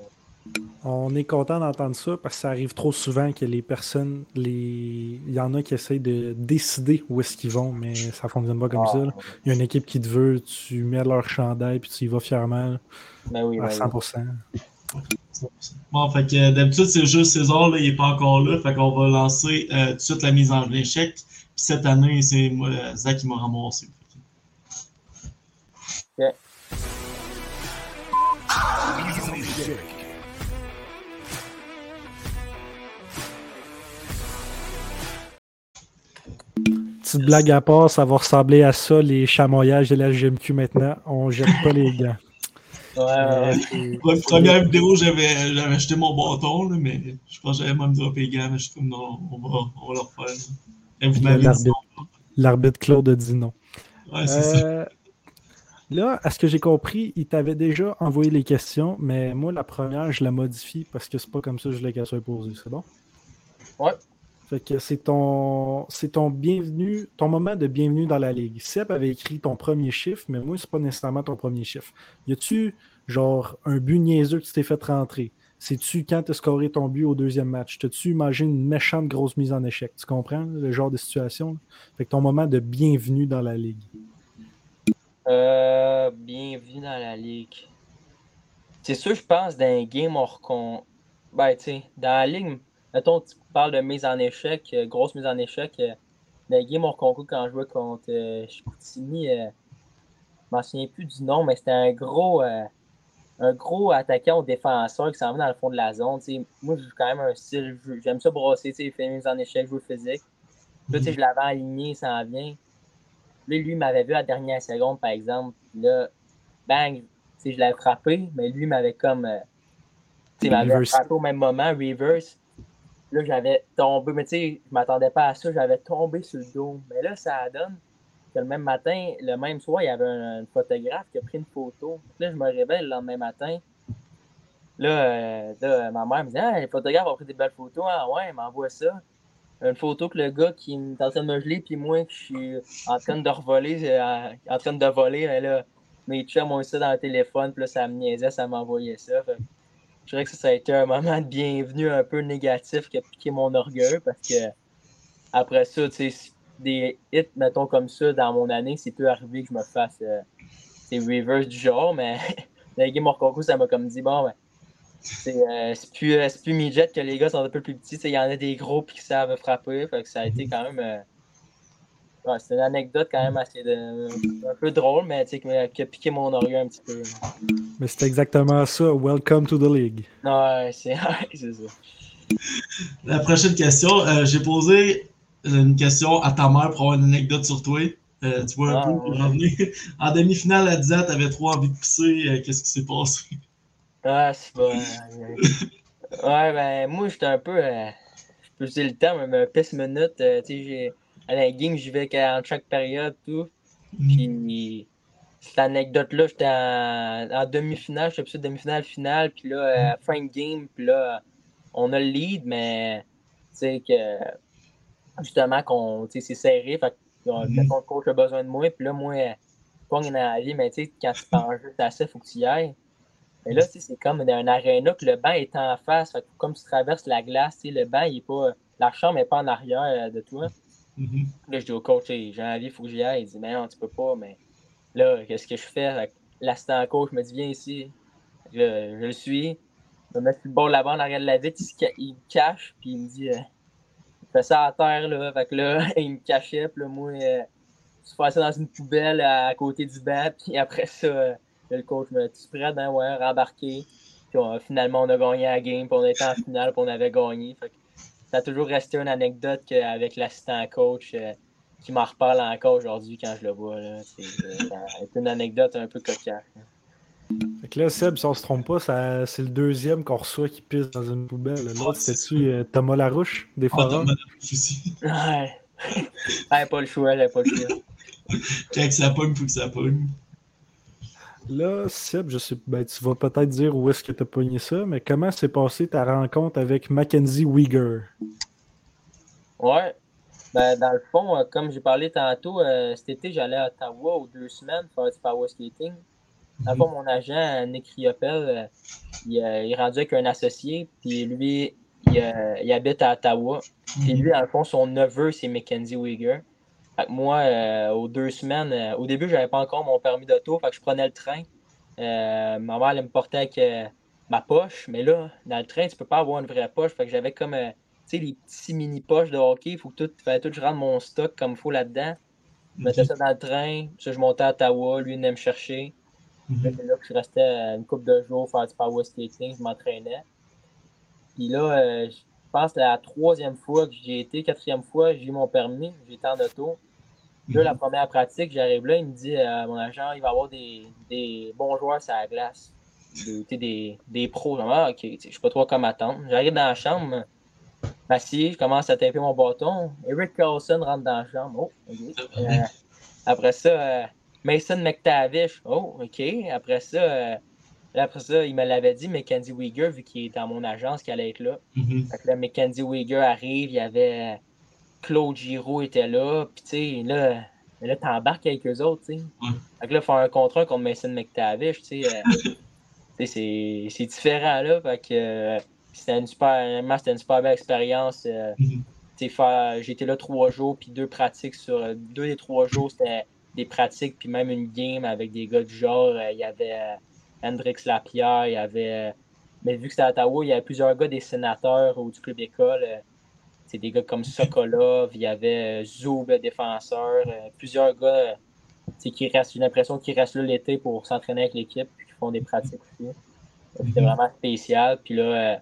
On est content d'entendre ça parce que ça arrive trop souvent que les personnes, les... il y en a qui essayent de décider où est-ce qu'ils vont, mais ça fonctionne pas comme ça. là. Il y a une équipe qui te veut, tu mets leur chandail puis tu y vas fièrement Ben oui, à ben oui. 100%. Bon, fait que d'habitude, c'est juste César, là, il n'est pas encore là. Fait qu'on va lancer euh, tout de suite la mise en échec. Puis cette année, c'est moi, Zach qui m'a ramassé. Petite blague à part, ça va ressembler à ça, les chamoyages de la GMQ maintenant. On jette pas les gants. Ouais, ouais, ouais. Euh, première vidéo, j'avais j'avais acheté mon bâton, là, mais je pense que j'avais même droppé les gants, mais je suis comme non, on va, on va le refaire. là. Et vous m'avez dit L'arbitre. L'arbitre Claude a dit non. Ouais, c'est ça. Là, à ce que j'ai compris, il t'avait déjà envoyé les questions, mais moi, la première, je la modifie parce que c'est pas comme ça que je l'ai qu'elle soit posée. C'est bon? Ouais. Fait que c'est ton, c'est ton bienvenue, ton moment de bienvenue dans la ligue. Seb avait écrit ton premier chiffre, mais moi, c'est pas nécessairement ton premier chiffre. Y a-tu, genre, un but niaiseux que tu t'es fait rentrer? C'est-tu quand tu as scoré ton but au deuxième match? T'as-tu imaginé une méchante grosse mise en échec? Tu comprends le genre de situation? Fait que ton moment de bienvenue dans la ligue. Euh, bienvenue dans la ligue. C'est sûr, je pense, d'un game hors con. Ben, tu sais, dans la ligue, mettons, tu parles de mise en échec, euh, grosse mise en échec. euh, dans les games hors concours, quand je jouais contre euh, Chicoutimi, euh, je m'en souviens plus du nom, mais c'était un gros, un gros attaquant ou défenseur qui s'en va dans le fond de la zone. tu sais. Moi, j'ai quand même un style, j'aime ça brosser, faire une mise en échec, jouer physique. Là, je l'avais aligné, ça en vient. Là, lui, il m'avait vu à la dernière seconde, par exemple. Puis Là, bang, je l'avais frappé, mais lui m'avait comme. euh, tu m'avait frappé au même moment, reverse. Là, j'avais tombé, mais tu sais, je m'attendais pas à ça, j'avais tombé sur le dos. Mais là, ça donne que le même matin, le même soir, il y avait un, un photographe qui a pris une photo. Là, je me réveille le lendemain matin. Là, euh, là, ma mère me dit Ah, les photographes ont pris des belles photos. Ah ouais, il m'envoie ça. Une photo que le gars qui est en train de me geler, puis moi qui suis en train de revoler, euh, en train de voler, mais là, mes chums ont ça dans le téléphone, puis là, ça me niaisait, ça m'envoyait ça. Que je dirais que ça, ça a été un moment de bienvenue un peu négatif qui a piqué mon orgueil, parce que après ça, tu sais, des hits, mettons comme ça, dans mon année, c'est peu arrivé que je me fasse, euh, c'est reverse du genre, mais les games hors ça m'a comme dit, bon, ben, c'est euh, c'est plus, euh, c'est plus midget que les gars sont un peu plus petits. Il y en a des gros qui savent frapper. Fait que ça a été quand même. euh, ouais, c'est une anecdote quand même assez de- un peu drôle, mais tu sais, qui a piqué mon oreille un petit peu. Mais c'est exactement ça. Welcome to the league. [LAUGHS] Ouais, c'est ça. La prochaine question, euh, j'ai posé une question à ta mère pour avoir une anecdote sur toi. Euh, tu vois un Ah, peu pour ouais. revenir. [LAUGHS] En demi-finale, elle disait tu avais trop envie de pisser. euh, Qu'est-ce qui s'est passé? Ah, c'est pas. ouais, ben, moi, j'étais un peu. euh, je peux utiliser le terme, mais un pisse minute. euh, tu sais, j'ai- à la game, j'y vais qu'à- en chaque période, tout. Puis, cette anecdote-là, j'étais en, en demi-finale, j'étais plus demi-finale, finale. Puis là, euh, fin de game, puis là, on a le lead, mais tu sais que. Justement, qu'on, c'est serré. Fait que, euh, mettons, le coach a besoin de moi. Puis là, moi, je pogne dans la vie, mais tu sais, quand tu t'en jeu, c'est assez, faut que tu y ailles. Mais là, c'est comme dans un aréna que le banc est en face. Fait que comme tu traverses la glace, le banc, il est pas. La chambre n'est pas en arrière euh, de toi. Mhm. Là, je dis au coach, j'ai envie, il faut que j'y aille. Il dit, mais non, tu peux pas. Mais là, qu'est-ce que je fais? L'assistant coach me dit, viens ici. Je, je le suis. Je me mets sur le bord là-bas en arrière de la vitre. Il, se ca- il me cache, puis il me dit, euh, fais ça à terre, là. Fait que là, [LAUGHS] il me cachait, puis là, moi, euh, je fais ça dans une poubelle à, côté du banc, puis après ça, euh, là, le coach me dit, prêt? Ben ouais, rembarqué. Puis on- finalement, on a gagné la game, puis on était en finale, puis on avait gagné. Fait que ça a toujours resté une anecdote que- avec l'assistant coach euh, qui m'en reparle encore aujourd'hui quand je le vois. là. C'est euh, ça a été une anecdote un peu cocasse. Fait que là, Seb, si on se trompe pas, ça- c'est le deuxième qu'on reçoit qui pisse dans une poubelle. L'autre, Ah, c'est c'était-tu euh, Thomas Larouche, des Ah, forums? t'as madame aussi. Ouais. Ouais, [LAUGHS] pas le choix, j'avais pas le choix. Quand ça pogne, faut que ça pogne. Là, Seb, je sais, ben, tu vas peut-être dire où est-ce que tu as pogné ça, mais comment s'est passée ta rencontre avec Mackenzie Weger? Ouais. Ben, dans le fond, euh, comme j'ai parlé tantôt, euh, cet été, j'allais à Ottawa aux deux semaines faire du power skating. Dans le fond, mon agent, Nick Riopel, euh, il, il est rendu avec un associé, puis lui, il, il habite à Ottawa. Puis lui, dans le fond, son neveu, c'est Mackenzie Weger. Fait que moi, euh, aux deux semaines, euh, au début, j'avais pas encore mon permis d'auto, fait que je prenais le train. Euh, ma mère, elle me portait avec ma poche, mais là, dans le train, tu peux pas avoir une vraie poche. Fait que j'avais comme, tu sais, les petits mini-poches de hockey. Il faut que tout, fallait tout je rentre mon stock comme il faut là-dedans. Je mettais ça dans le train, ça, je montais à Ottawa, lui, il venait me chercher. Mhm. c'est là que je restais une couple de jours faire du power skating, je m'entraînais. Puis là, je pense que la troisième fois que j'y ai été, quatrième fois, j'ai eu mon permis, j'étais en auto. Là, la première pratique, j'arrive là, il me dit, euh, mon agent, il va y avoir des, des bons joueurs sur la glace. Des, des, des pros. Je dis, ah, ok, je sais pas trop comment attendre. J'arrive dans la chambre, m'assieds, je commence à taper mon bâton. Eric Carlson rentre dans la chambre. Oh. Euh, après ça, euh, Mason McTavish. Oh, OK. Après ça, après ça, il me l'avait dit, Mackenzie Weger, vu qu'il est dans mon agence, qu'il allait être là. Fait que là, Mackenzie Weger arrive, il y avait Claude Giroux était là, puis tu sais, là, là t'embarques avec eux autres, tu sais. Ouais. Fait que là, faire un contrat contre Mason McTavish, tu sais, euh, [LAUGHS] tu sais, c'est différent, là. Fait que euh, c'était une super, c'était une super belle expérience. euh, [LAUGHS] Mhm. été là trois jours, puis deux pratiques sur. Deux des trois jours, c'était des pratiques, puis même une game avec des gars du genre. euh, Il y avait euh, Hendrix Lapierre, il y avait. mais vu que c'était à Ottawa, il y avait plusieurs gars des sénateurs ou du club école. C'est des gars comme Sokolov, il y avait euh, Zoub, le défenseur, euh, plusieurs gars qui restent, j'ai l'impression qu'ils restent là l'été pour s'entraîner avec l'équipe, puis qui font des pratiques aussi. C'était Mhm. vraiment spécial. Puis là, euh,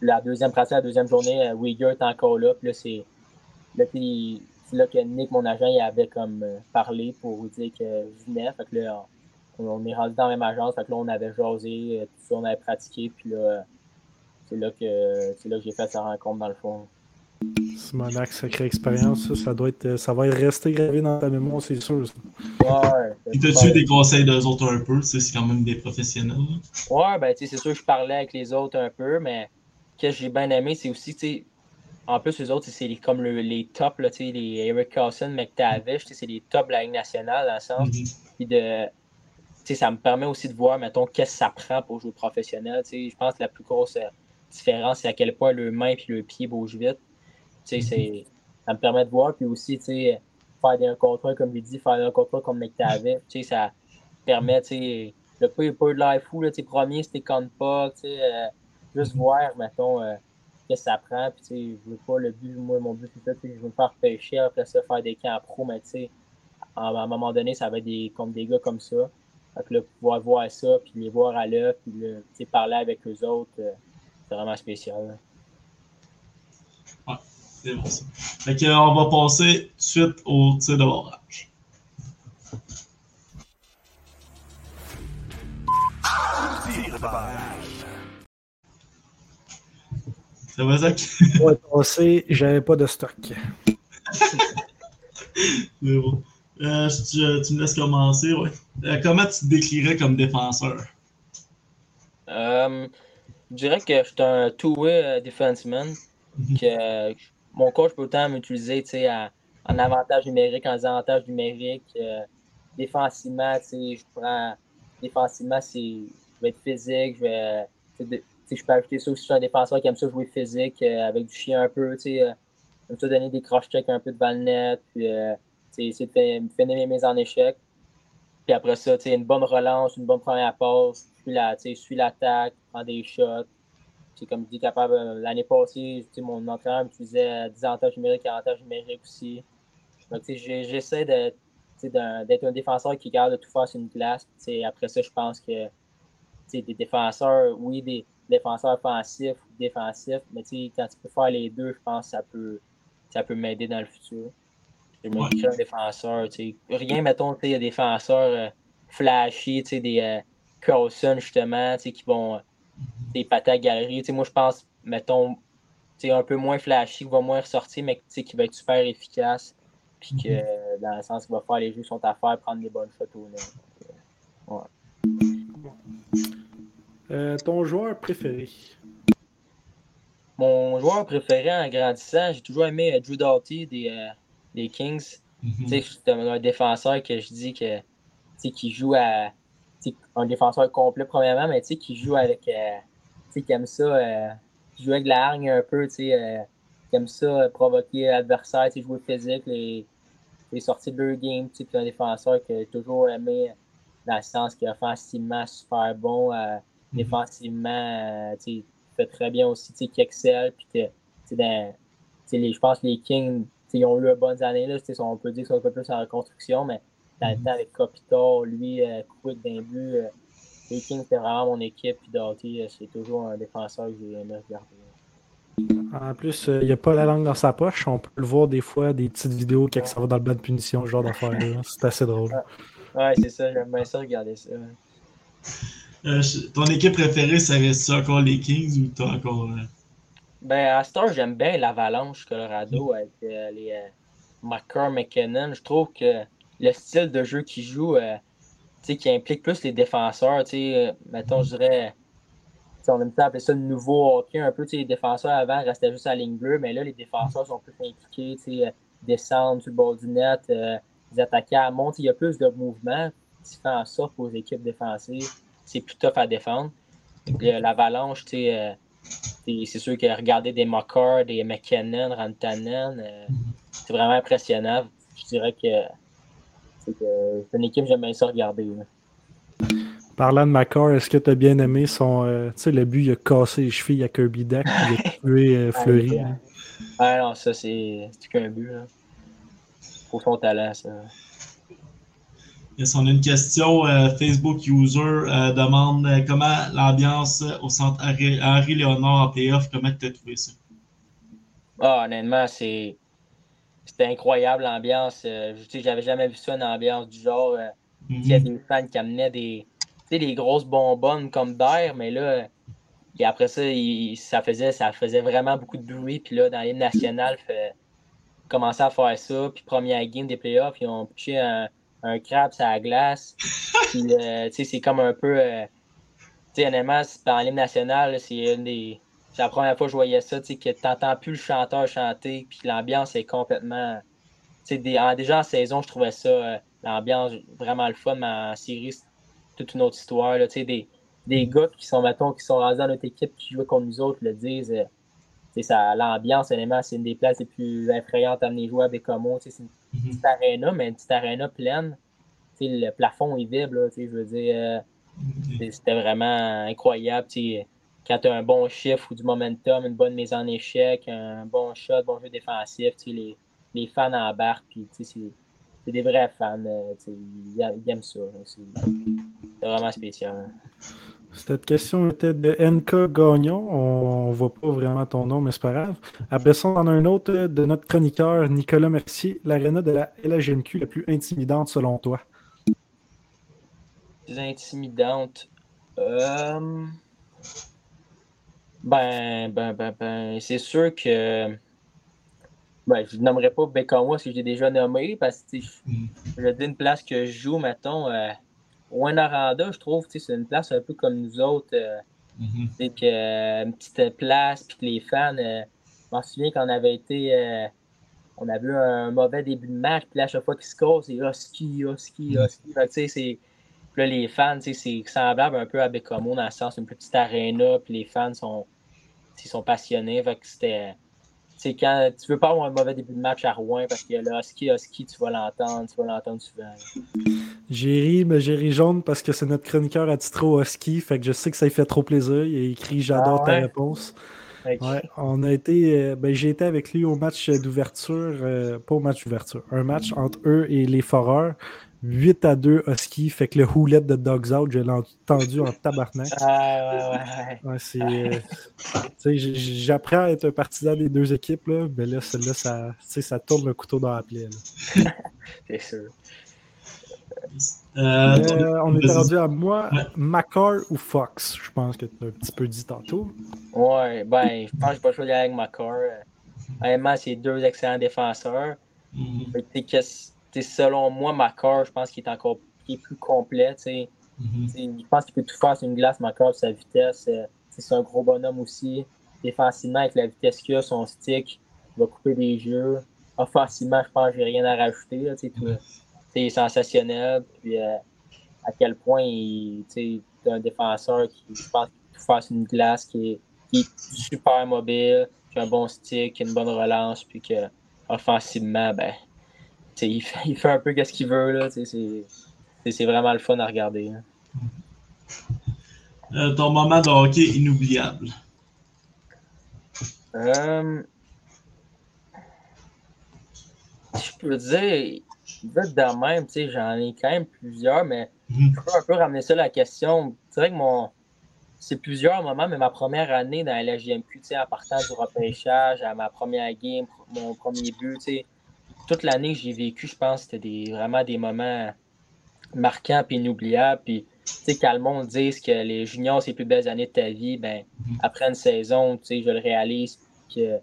la deuxième pratique, la deuxième journée, Uyghur est encore là. Puis là, c'est là, que Nick, mon agent, il avait comme parlé pour dire que je venais. Fait que là, on, on est rendu dans la même agence. Fait que là, on avait jasé, tout ça, on avait pratiqué. Puis là, c'est là que c'est là que j'ai fait sa rencontre dans le fond. Simonac, sacrée expérience, ça, ça doit être, ça va être resté gravé dans ta mémoire, c'est sûr. ça. Ouais, Puis t'as-tu eu des conseils d'eux autres un peu? C'est quand même des professionnels. là. Ouais, ben, tu sais, c'est sûr que je parlais avec les autres un peu, mais ce que j'ai bien aimé, c'est aussi, tu sais, en plus, les autres, c'est les- comme le- les tops, là, tu sais, les Eric Carlson, McTavish, tu sais, c'est les tops de la Ligue nationale, dans le sens. Puis de, tu sais, ça me permet aussi de voir, mettons, qu'est-ce que ça prend pour jouer professionnel. Tu sais, je pense que la plus grosse euh, différence, c'est à quel point le main et le pied bougent vite. Ça me permet de voir. Puis aussi, tu sais, faire des contrats, comme il dit, faire un contrat comme McTavish, tu sais, ça, permet, tu sais, le pas, pas eu de l'air fou, là, tu sais, premier, c'était compte pas, tu sais, euh, juste voir, mettons, euh, qu'est-ce que ça prend, puis tu sais, veux pas, le but, moi, mon but, c'est ça, tu sais, je veux me faire pêcher, après ça, faire des camps pro, mais tu sais, à, un moment donné, ça va être des, comme des gars comme ça. Que là, pouvoir voir ça, puis les voir à l'œuvre, puis parler avec eux autres, euh, c'est vraiment spécial. C'est bon ça. Fait que, on va passer tout de suite au tir de barrage. Tir de barrage. Ça va, Zach? Pour être passé, j'avais pas de stock. [LAUGHS] C'est bon. Euh, tu me laisses commencer, ouais. Euh, comment tu te décrirais comme défenseur? Euh, je dirais que je suis un two-way defenseman. Mhm. Que mon coach peut autant m'utiliser à- en avantage numérique, en désavantage numérique. euh, défensivement, je prends. Défensivement, je vais être physique. Je vais. de- je peux ajouter ça aussi. Je suis un défenseur qui aime ça jouer physique euh, avec du chien un peu. Sais, euh, j'aime ça donner des cross-checks un peu devant le net. Puis, essayer de finir mes mises en échec. Puis après ça, une bonne relance, une bonne première passe, je suis la- suis l'attaque, prends des shots. Comme je dis, capable. euh, L'année passée, mon entraîneur m'utilisait euh, 10 avantages numériques, avantages numériques aussi. Donc, j'essaie de- d'être un défenseur qui garde de tout faire sur une sais, après ça, je pense que des défenseurs, oui, des défenseurs offensifs ou défensifs, mais quand tu peux faire les deux, je pense que ça peut, ça peut m'aider dans le futur. Je me dis un défenseur. Rien, mettons, tu sais, il y a des défenseurs euh, flashy, tu sais, des euh, Carlson, justement, tu sais, qui vont, euh, des pâtés à galerie. Moi, je pense, mettons, un peu moins flashy, qui va moins ressortir, mais tu sais, qui va être super efficace. Puis que, euh, dans le sens qu'il va faire les jeux sont à faire, prendre des bonnes photos. Là. Euh, ton joueur préféré? Mon joueur préféré en grandissant, j'ai toujours aimé euh, Drew Doughty des, euh, des Kings. Mhm. Tu sais, c'est un, un défenseur que je dis que, qui joue à. Un défenseur complet, premièrement, mais tu sais, qui joue avec. euh, tu sais, qui aime ça. euh, qui joue avec la hargne un peu, tu sais. euh, qui aime ça euh, provoquer l'adversaire, tu sais, jouer physique, les, les sorties de leur game, tu sais. Puis un défenseur que j'ai toujours aimé dans le sens qu'il est offensivement super bon, euh, défensivement, euh, tu sais, fait très bien aussi, tu sais, qui excelle. Puis que, tu sais, dans- tu sais, les- je pense que les Kings, tu sais, ils ont eu de bonnes années. Là, tu sais, on peut dire qu'ils sont un peu plus en reconstruction, mais dans le temps avec Kopitar, lui, euh, Quick d'un but, euh, les Kings, c'était vraiment mon équipe. Puis Doughty, euh, c'est toujours un défenseur que j'ai aimé regarder. En plus, euh, il n'y a pas la langue dans sa poche. On peut le voir des fois, des petites vidéos quand ça va dans le banc de punition, ce genre d'affaires-là. [LAUGHS] C'est assez drôle. Ouais, c'est ça, j'aime bien ça regarder ça. Euh, ton équipe préférée, ça reste encore les Kings ou t'as encore. euh, Ben, à Star, j'aime bien l'Avalanche Colorado avec euh, les euh, McCarr, McKinnon. Je trouve que le style de jeu qu'ils jouent, euh, qui implique plus les défenseurs, euh, mettons, je dirais, on aime ça appeler ça le nouveau hockey, un peu, les défenseurs avant restaient juste à la ligne bleue, mais là, les défenseurs sont plus impliqués, euh, descendre sur le bord du net, euh, les attaquer à monter, il y a plus de mouvement qui fait en sorte qu'aux équipes défensives, c'est plus tough à défendre. Euh, L'Avalanche, euh, c'est sûr que regarder des Mockers, des McKinnon, Rantanen, c'est vraiment impressionnant. Je dirais que c'est une équipe que j'aime bien ça regarder. là. Parlant de Macar, est-ce que tu as bien aimé son. euh, tu sais, le but, il a cassé les chevilles à Kirby Dack, il a [LAUGHS] tué euh, Fleury. Ah, Ah non, ça c'est qu'un but. Là. Pour son talent, ça. Yes, on a une question. euh, Facebook user euh, demande euh, comment l'ambiance au centre Henri, Henri Léonard en playoff, comment tu as trouvé ça? Ah, honnêtement, c'est. C'était incroyable l'ambiance. Euh, j'avais jamais vu ça, une ambiance du genre. euh, Il y a Mhm. des fans qui amenaient des, tu sais, des grosses bonbonnes comme d'air, mais là, et après ça, il- ça, faisait, ça faisait vraiment beaucoup de bruit. Puis là, dans l'hymne national, fait, commençait à faire ça. Puis première game des playoffs, ils ont pitché un, un crabe sur la glace. [LAUGHS] Puis, euh, tu sais, c'est comme un peu. euh, tu sais, honnêtement, dans l'hymne national, c'est une des. C'est la première fois que je voyais ça, tu sais, que t'entends plus le chanteur chanter, puis l'ambiance est complètement. Tu sais, des- en- déjà en saison, je trouvais ça, euh, l'ambiance vraiment le fun, mais en série, c'est toute une autre histoire, là, tu sais, des, des gars qui sont, mettons, qui sont rendus dans notre équipe, qui jouent contre nous autres, le disent. euh, tu sais, ça, l'ambiance, honnêtement, c'est une des places les plus effrayantes à amener jouer avec Como. Tu sais, c'est une Mhm. petite aréna, mais une petite aréna pleine. tu sais, le plafond est vibre, là, tu sais, je veux dire, euh, c'est- c'était vraiment incroyable. tu sais, Quand tu as un bon chiffre ou du momentum, une bonne mise en échec, un bon shot, bon jeu défensif, les, les fans embarquent. Puis, tu sais, c'est des vrais fans. euh, tu sais, ils, ils aiment ça. C'est vraiment spécial. Cette question était de NK Gagnon. On ne voit pas vraiment ton nom, mais c'est pas grave. Après ça, on en a un autre de notre chroniqueur Nicolas Mercier. L'aréna de la LHNQ la plus intimidante selon toi. Plus intimidante. Euh, Ben, ben, ben, ben, c'est sûr que. Ben, je ne nommerai pas Bécamois parce que j'ai déjà nommé parce que je dis une place que je joue, mettons, euh, Aranda, je trouve, c'est une place un peu comme nous autres. euh, Mhm. c'est que, euh, une petite place, puis que les fans, euh, je m'en souviens qu'on avait été, euh, on avait eu un mauvais début de match, puis là, à chaque fois qu'ils score, c'est Husky, Husky, Husky. Fait que, tu sais, c'est. Puis là, les fans, tu sais, c'est semblable un peu à Bécomo dans le sens une petite arena, puis les fans sont, ils sont passionnés. Fait que c'était. Tu sais, quand tu veux pas avoir un mauvais début de match à Rouen, parce que là, Husky, Husky, tu vas l'entendre, tu vas l'entendre souvent. J'ai ri, mais j'ai ri jaune parce que c'est notre chroniqueur à titre au ski. Fait que je sais que ça lui fait trop plaisir. Il a écrit J'adore Ah ta réponse. Ouais, on a été, euh, ben, j'ai été avec lui au match d'ouverture, euh, pas au match d'ouverture, un match entre eux et les Foreurs. 8 à 2 Husky, fait que le houlette de Dogs Out, je l'ai entendu en tabarnak. Ah, ouais, ouais, ouais. Ouais, c'est, euh, j'apprends à être un partisan des deux équipes, là, mais là, celle-là, ça, tu sais, ça tourne le couteau dans la plaie. [LAUGHS] C'est sûr. Euh, Euh, on vas-y. rendu à moi, Ouais. Macar ou Fox, je pense que tu as un petit peu dit tantôt. Ouais, ben, je pense que le choix d'aller avec Makar. Euh, Honnêtement, c'est deux excellents défenseurs. Fait selon moi, Makar, je pense qu'il est encore est plus complet. Mhm. Je pense qu'il peut tout faire sur une glace, Makar, sa vitesse. euh, C'est un gros bonhomme aussi. Défensivement, avec la vitesse qu'il a, son stick, il va couper des jeux. Offensivement, je pense que j'ai rien à rajouter. Là, tout- il est sensationnel. Puis, euh, à quel point il tu sais, un défenseur qui, je pense, peut tout faire sur une glace, qui est, qui est super mobile, qui a un bon stick, qui a une bonne relance, puis que offensivement, ben, il, fait, il fait un peu ce qu'il veut. Là, c'est, vraiment le fun à regarder. hein. Euh, ton moment de hockey inoubliable. Euh, je peux dire, vite de même, j'en ai quand même plusieurs, mais Mhm. je peux un peu ramener ça à la question. C'est vrai que mon. C'est plusieurs moments, mais ma première année dans la sais, en partant du repêchage à ma première game, mon premier but, tu sais, toute l'année que j'ai vécu, je pense que c'était des, vraiment des moments marquants et inoubliables. Puis, tu sais, quand le monde dise que les juniors, c'est les plus belles années de ta vie, ben, Mhm. après une saison, tu sais, je le réalise que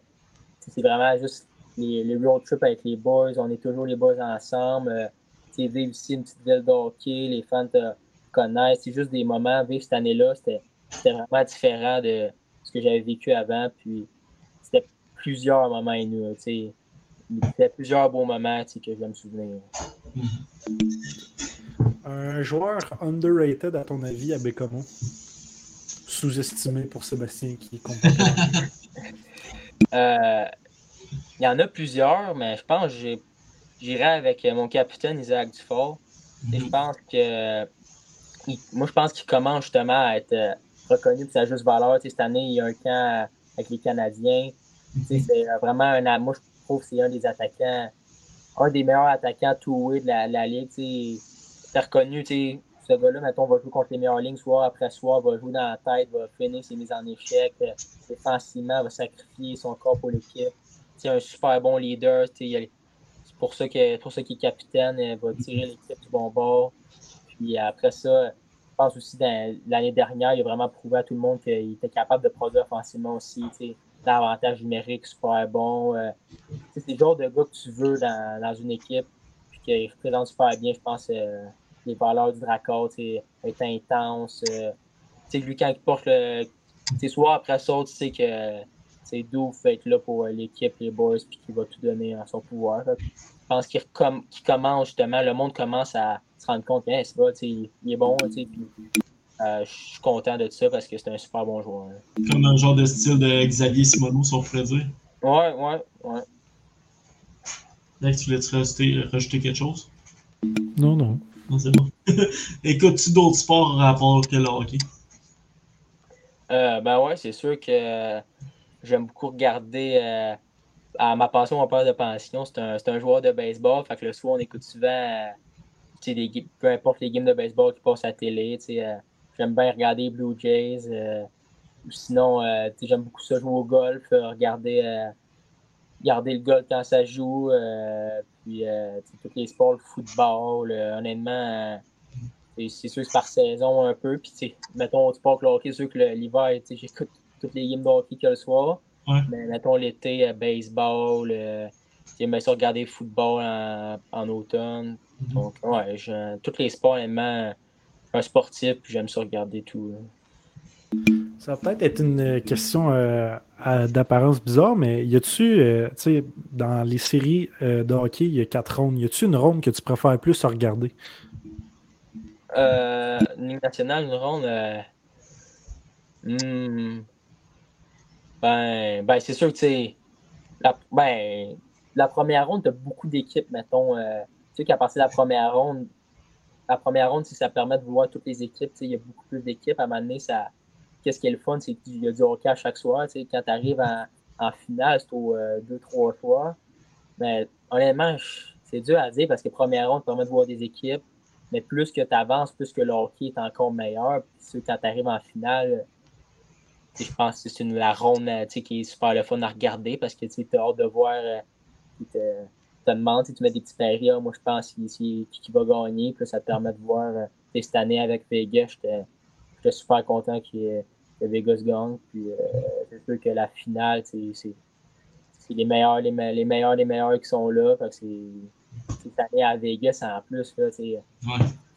c'est vraiment juste les, les road trips avec les boys. On est toujours les boys ensemble. Euh, tu sais, vivre ici une petite ville de hockey, les fans te connaissent. C'est juste des moments. Vivre cette année-là, c'était c'était vraiment différent de ce que j'avais vécu avant. Puis c'était plusieurs moments inouïs. tu sais. C'était plusieurs beaux moments que je vais me souvenir. Un joueur underrated, à ton avis, à Bécomo? Sous-estimé pour Sébastien qui compte. [LAUGHS] Euh, Il y en a plusieurs, mais je pense que j'irai avec mon capitaine Isaac Dufort. Et je pense que. il- moi, je pense qu'il commence justement à être euh, reconnu pour sa juste valeur. Tu sais, cette année, il y a un camp avec les Canadiens. Tu sais, C'est euh, vraiment un. Moi, je trouve que c'est un des attaquants, un des meilleurs attaquants de la, de la ligue. C'est reconnu, ce gars-là, mettons, va jouer contre les meilleures lignes soir après soir, va jouer dans la tête, va finir ses mises en échec, euh, défensivement, va sacrifier son corps pour l'équipe. C'est un super bon leader. C'est pour ça qu'il est capitaine, il va tirer l'équipe du bon bord. Puis après ça, je pense aussi l'année dernière, il a vraiment prouvé à tout le monde qu'il était capable de produire offensivement aussi. Sais. L'avantage numérique super bon. euh, c'est le genre de gars que tu veux dans, une équipe. Puis qu'il représente super bien, je pense, euh, les valeurs du sais, être intense. euh, tu sais, lui, quand il porte le. Soir après ça, tu sais que c'est Douf va être là pour euh, l'équipe, les boys, puis qu'il va tout donner en son pouvoir. Fait Je pense qu'il commence justement, le monde commence à se rendre compte hey, c'est sais, il est bon, puis euh, je suis content de ça parce que c'est un super bon joueur. hein. Comme un genre de style de Xavier Simoneau, si on pourrait dire. Ouais, ouais, ouais. Là, tu voulais-tu rajouter, rajouter quelque chose? non, non. Non, c'est bon. [LAUGHS] Écoutes-tu d'autres sports en rapport que le hockey? Euh, ben ouais, c'est sûr que euh, j'aime beaucoup regarder. euh, à ma passion, mon père de pension, c'est un, c'est un joueur de baseball. Fait que le soir, on écoute souvent euh, tu sais, des, peu importe les games de baseball qui passent à la télé. tu sais, euh, j'aime bien regarder les Blue Jays. euh, sinon, euh, tu j'aime beaucoup ça jouer au golf, euh, regarder, regarder le golf quand ça joue. puis tu tous les sports, le football, honnêtement. c'est sûr que c'est par saison un peu. Puis, tu mettons, au sport que le hockey, c'est sûr que l'hiver, tu j'écoute toutes les games de hockey que le soir. Ouais. Mais mettons l'été, baseball, j'aime bien ça regarder le football en, en automne. Mhm. Donc, ouais, je- tous les sports, honnêtement, un sportif, puis j'aime ça regarder tout. là. Ça va peut-être être une question euh, d'apparence bizarre, mais y a-tu, euh, tu sais, dans les séries euh, de hockey, il y a quatre rondes. Y a-tu une ronde que tu préfères plus à regarder? Euh, Ligue nationale, une ronde. euh, hmm, ben, ben c'est sûr que tu sais, la, ben, la première ronde, tu as beaucoup d'équipes, mettons. euh, tu sais qu'à partir de la première ronde, la première ronde, si ça permet de voir toutes les équipes, il y a beaucoup plus d'équipes. À un moment donné, ça, qu'est-ce qui est le fun, c'est qu'il y a du hockey à chaque soir. Quand tu arrives en, en finale, c'est au 2-3 soirs. Mais honnêtement, c'est dur à dire parce que première ronde permet de voir des équipes. Mais plus que tu avances, plus que le hockey est encore meilleur. Puis quand tu arrives en finale, je pense que c'est la ronde euh, qui est super le fun à regarder parce que tu as hâte de voir. euh, te, te demandes, tu sais, tu mets des petits paris, Ah, moi je pense qui, qui, qui va gagner, puis ça te permet de voir. euh, tu cette année avec Vegas, j'étais super content que, que Vegas gagne. Puis euh, c'est sûr que la finale, tu c'est les meilleurs, les, me- les meilleurs, les meilleurs qui sont là. C'est cette année à Vegas en plus, tu Ouais.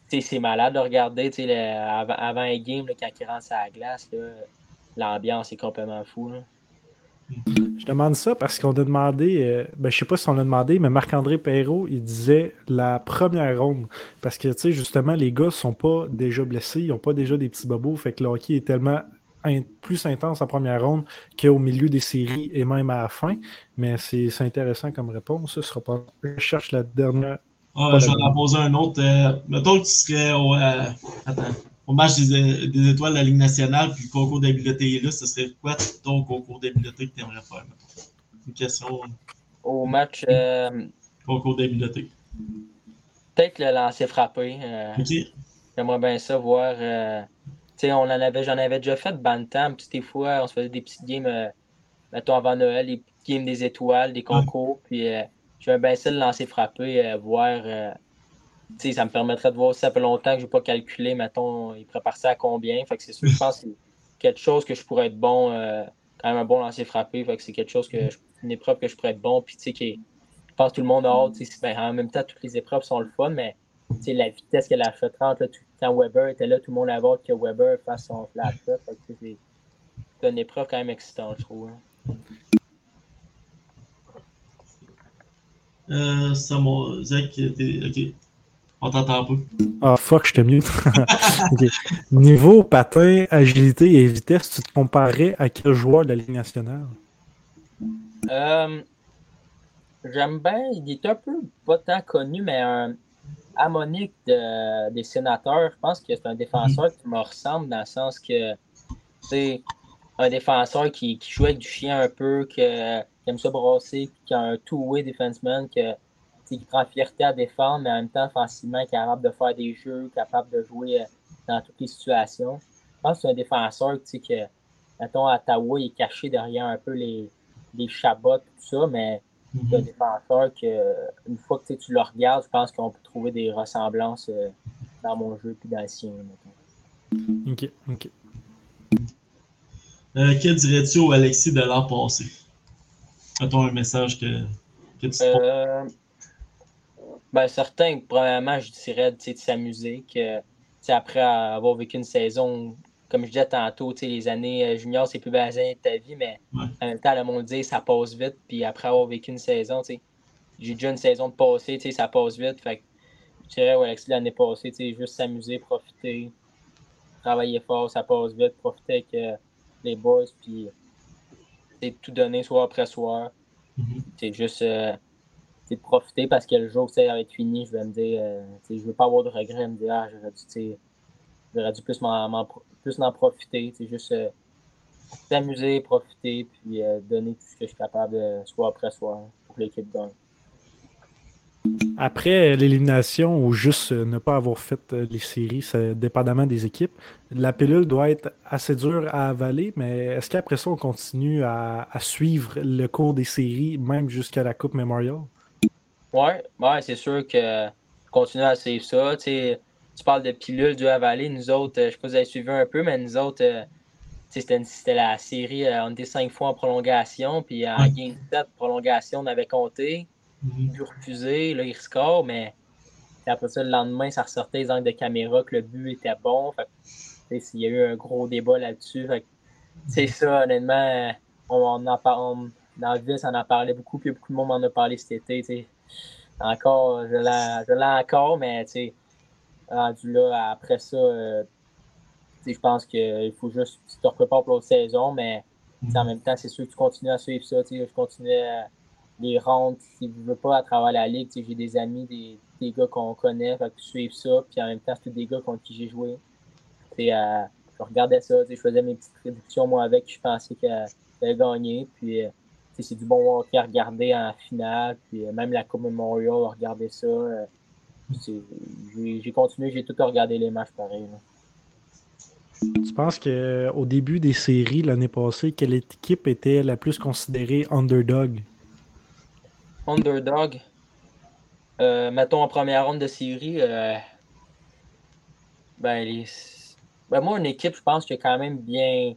tu c'est malade de regarder tu le- avant, avant un game, là, quand il rentre sur la glace, l'ambiance est complètement fou. là. Je demande ça parce qu'on a demandé, euh, ben, je sais pas si on l'a demandé, mais Marc-André Perrault, il disait la première ronde. Parce que, tu sais, justement, les gars sont pas déjà blessés, ils ont pas déjà des petits bobos, fait que le hockey est tellement plus intense en première ronde qu'au milieu des séries et même à la fin. Mais c'est intéressant comme réponse. Ça sera pas. Je cherche la dernière. Ah, je vais en poser un autre. Euh, que tu serais euh, attends, au match des, des étoiles de la Ligue nationale, puis le concours d'habileté est là, ce serait quoi ton concours d'habileté que tu aimerais faire? Une question, Au match, euh, concours d'habileté. peut-être le lancer frappé. euh? J'aimerais bien ça voir. euh, tu sais, on en avait, j'en avais déjà fait Bantam, puis des fois, on se faisait des petites games, euh, mettons avant Noël, des petites games des étoiles, des concours, puis euh, j'aimerais bien ça le lancer frappé, euh, voir. Ça me permettrait de voir si ça fait longtemps que je n'ai pas calculé, mettons, il prépare ça à combien. Fait que c'est sûr, je pense que c'est quelque chose que je pourrais être bon, euh, quand même un bon lancer frappé. Fait que c'est quelque chose que je- une épreuve que je pourrais être bon, puis tu sais, je pense que tout le monde a hâte. ben, en même temps, toutes les épreuves sont le fun, mais la vitesse qu'elle a fait 30, là, tout- quand Weber était là, tout le monde avait hâte que Weber fasse son sais, C'est c'est une épreuve quand même excitante, je trouve. hein. Euh, ça m'a. Zach, OK. On t'entend pas. Ah, fuck, j'étais mieux. [LAUGHS] Niveau patin, agilité et vitesse, tu te comparais à quel joueur de la Ligue nationale? Euh, J'aime bien, il est un peu pas tant connu, mais un Amonique de- des sénateurs, je pense que c'est un défenseur qui me ressemble dans le sens que c'est un défenseur qui, qui joue avec du chien un peu, que- qui aime ça brasser, qui a un two-way defenseman, que, qui prend fierté à défendre, mais en même temps, offensivement, capable de faire des jeux, capable de jouer euh, dans toutes les situations. Je pense que c'est un défenseur tu sais, que, mettons, à Ottawa, il est caché derrière un peu les, les Chabot, tout ça, mais c'est un Mhm. défenseur que une fois que tu le regardes, je pense qu'on peut trouver des ressemblances euh, dans mon jeu puis dans le sien. mettons. Ok, ok. Euh, que dirais-tu au Alexis de l'an passé? Mettons un message que, que tu Euh, ben, certain, premièrement, je dirais de s'amuser. que tu sais, Après avoir vécu une saison, comme je disais tantôt, les années euh, juniors, c'est plus belles années de ta vie, mais Ouais. en même temps, le monde dit ça passe vite. Puis après avoir vécu une saison, j'ai déjà une saison de passé, ça passe vite. Fait que je dirais, ouais, l'année passée, juste s'amuser, profiter, travailler fort, ça passe vite, profiter avec euh, les boys, puis tout donner soir après soir. Mhm. C'est juste euh, de profiter parce que le jour où ça va être fini, je vais me dire, euh, je veux pas avoir de regrets, me dire, ah, j'aurais dû, dû plus m'en, en profiter, juste euh, s'amuser, profiter, puis euh, donner tout ce que je suis capable, soit après soir, pour l'équipe gagne. Après l'élimination ou juste ne pas avoir fait les séries, dépendamment des équipes, la pilule doit être assez dure à avaler, mais est-ce qu'après ça, on continue à, suivre le cours des séries, même jusqu'à la Coupe Memorial? Ouais, ouais c'est sûr que continuer à suivre ça. tu parles de pilules du avaler. Nous autres, euh, je sais pas si vous avez suivi un peu, mais nous autres, euh, c'était la série, euh, on était cinq fois en prolongation, puis en game 7, prolongation, on avait compté. Mm But refusé, là, il score, mais après ça, le lendemain, ça ressortait les angles de caméra que le but était bon. il y a eu un gros débat là-dessus. C'est ça, honnêtement, on, en a, on, dans la ville, ça en a parlé beaucoup, puis beaucoup de monde en a parlé cet été encore, je l'ai encore, mais tu sais, rendu là, après ça, euh, je pense qu'il faut juste, tu te prépares pour l'autre saison, mais en mhm. même temps, c'est sûr que tu continues à suivre ça. Je continue à les rendre, si je veux pas, à travers la ligue. J'ai des amis, des, des gars qu'on connaît, fait que suivre ça, puis en même temps, c'est des gars contre qui j'ai joué. Euh, je regardais ça, je faisais mes petites prédictions, moi, avec, je pensais qu'elle allait gagner, puis euh, c'est du bon hockey à regarder en finale. Puis euh, même la Coupe Memorial, regarder ça. Euh, j'ai continué, j'ai tout regardé les matchs pareil. Tu penses qu'au début des séries l'année passée, quelle équipe était la plus considérée underdog? Underdog? Euh, mettons en première ronde de série, ben, ben, moi, une équipe, je pense, qui est quand même bien,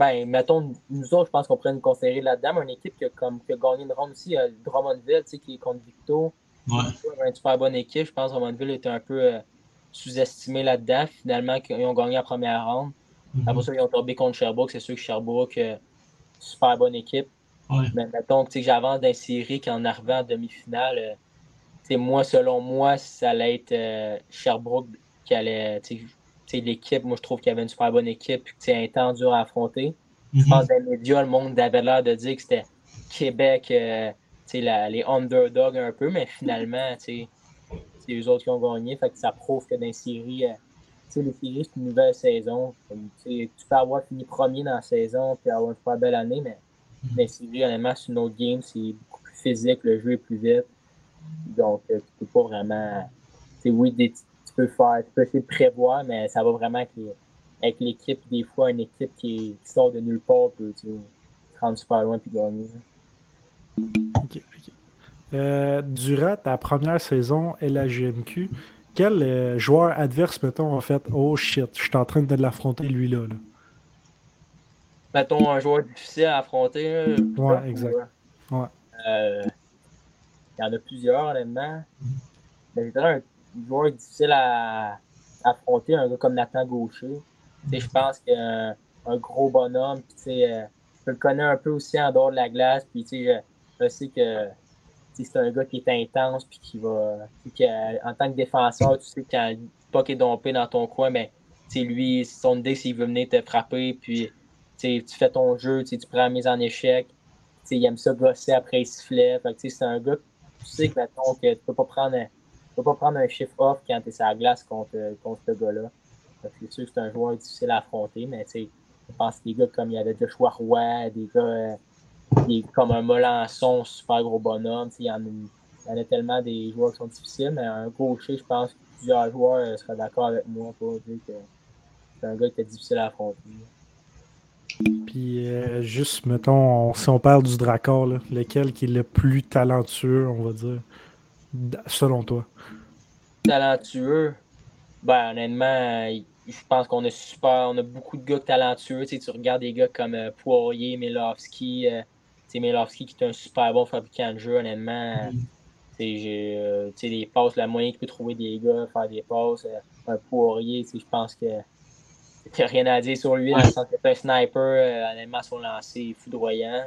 ben, mettons, nous autres, je pense qu'on pourrait nous considérer là-dedans. Mais une équipe qui a, comme, qui a gagné une ronde aussi, Drummondville, tu sais, qui est contre Victo. Ouais. Une super bonne équipe. Je pense que Drummondville était un peu euh, sous-estimé là-dedans. Finalement, ils ont gagné la première ronde. Mm-hmm. Après ça, ils ont tombé contre Sherbrooke. C'est sûr que Sherbrooke, euh, super bonne équipe. Ouais. Mais mettons que j'avance d'un série qu'en arrivant en demi-finale, euh, moi, selon moi, ça allait être Sherbrooke qui allait l'équipe, moi, je trouve qu'il y avait une super bonne équipe et que c'est un temps dur à affronter. Je pense que dans les médias, le monde avait l'air de dire que c'était Québec, euh, les underdogs un peu, mais finalement, c'est eux autres qui ont gagné. Fait que ça prouve que dans les séries, euh, les séries, c'est une nouvelle saison. tu peux avoir fini premier dans la saison et avoir une super belle année, mais dans les séries, honnêtement, c'est une autre game. C'est beaucoup plus physique, le jeu est plus vite. Donc, euh, tu peux pas vraiment. Oui, des, peux faire, tu peux essayer de prévoir, mais ça va vraiment avec l'équipe. Des fois, une équipe qui, sort de nulle part peut tu, te rendre super loin et gagner. OK. Euh, durant ta première saison LAGMQ, quel euh, joueur adverse, mettons, en fait, oh shit, je suis en train de l'affronter lui-là? Là? Mettons un joueur difficile à affronter. ouais, exact. Ouais. Euh, il y en a plusieurs, honnêtement. Mais un joueur difficile à, affronter, un gars comme Nathan Gaucher. Je pense qu'un un gros bonhomme, puis euh, je le connais un peu aussi en dehors de la glace, puis je, je sais que c'est un gars qui est intense, puis qui va. en tant que défenseur, tu sais, quand le puck est dompé dans ton coin, mais lui, son idée, s'il veut venir te frapper, puis tu fais ton jeu, tu prends la mise en échec, il aime ça gosser après il sifflet. C'est un gars, tu sais que, que tu peux pas prendre peux pas prendre un chiffre off quand tu es sur la glace contre, contre ce gars-là. C'est sûr que c'est un joueur difficile à affronter, mais je pense que des gars comme il y avait Joshua Roy, des gars euh, comme un Molançon, super gros bonhomme, il y, en y en a tellement des joueurs qui sont difficiles, mais un gaucher, je pense que plusieurs joueurs euh, seraient d'accord avec moi pour dire que c'est un gars qui est difficile à affronter. Puis euh, juste, mettons, si on parle du Dracor, lequel qui est le plus talentueux, on va dire, selon toi? talentueux, ben, honnêtement, je pense qu'on a super, on a beaucoup de gars talentueux. Tu, tu regardes des gars comme euh, Poirier, Milowski, euh, Milowski qui est un super bon fabricant de jeu, honnêtement. Mm. Euh, tu des passes, la moyen qu'il peut trouver des gars, faire des passes. un Poirier, je pense que n'y a rien à dire sur lui, dans le sens que un sniper, honnêtement, son lancer foudroyant.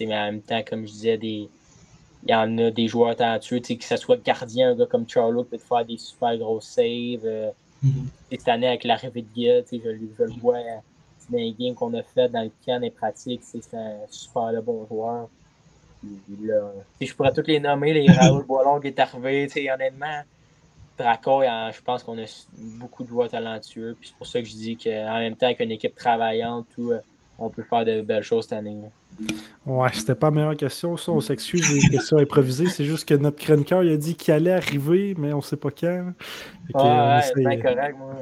Mais en même temps, comme je disais, des, il y en a des joueurs talentueux, que ce soit gardien, un gars comme Charlo qui peut te faire des super gros saves. Euh, mm-hmm. Cette année, avec l'arrivée de Guy, je, je, le vois dans les games qu'on a fait dans le camp des pratiques, c'est un super bon joueur. Là, je pourrais tous les nommer, les Raoul [LAUGHS] Boilon qui est arrivé, honnêtement. Draco, je pense qu'on a beaucoup de joueurs talentueux. C'est pour ça que je dis qu'en même temps, avec une équipe travaillante, tout, euh, on peut faire de belles choses cette année. Ouais, c'était pas la meilleure question, ça. On s'excuse des questions improvisées. C'est juste que notre chroniqueur il a dit qu'il allait arriver, mais on sait pas quand. Ouais, essaie- c'est bien correct, moi.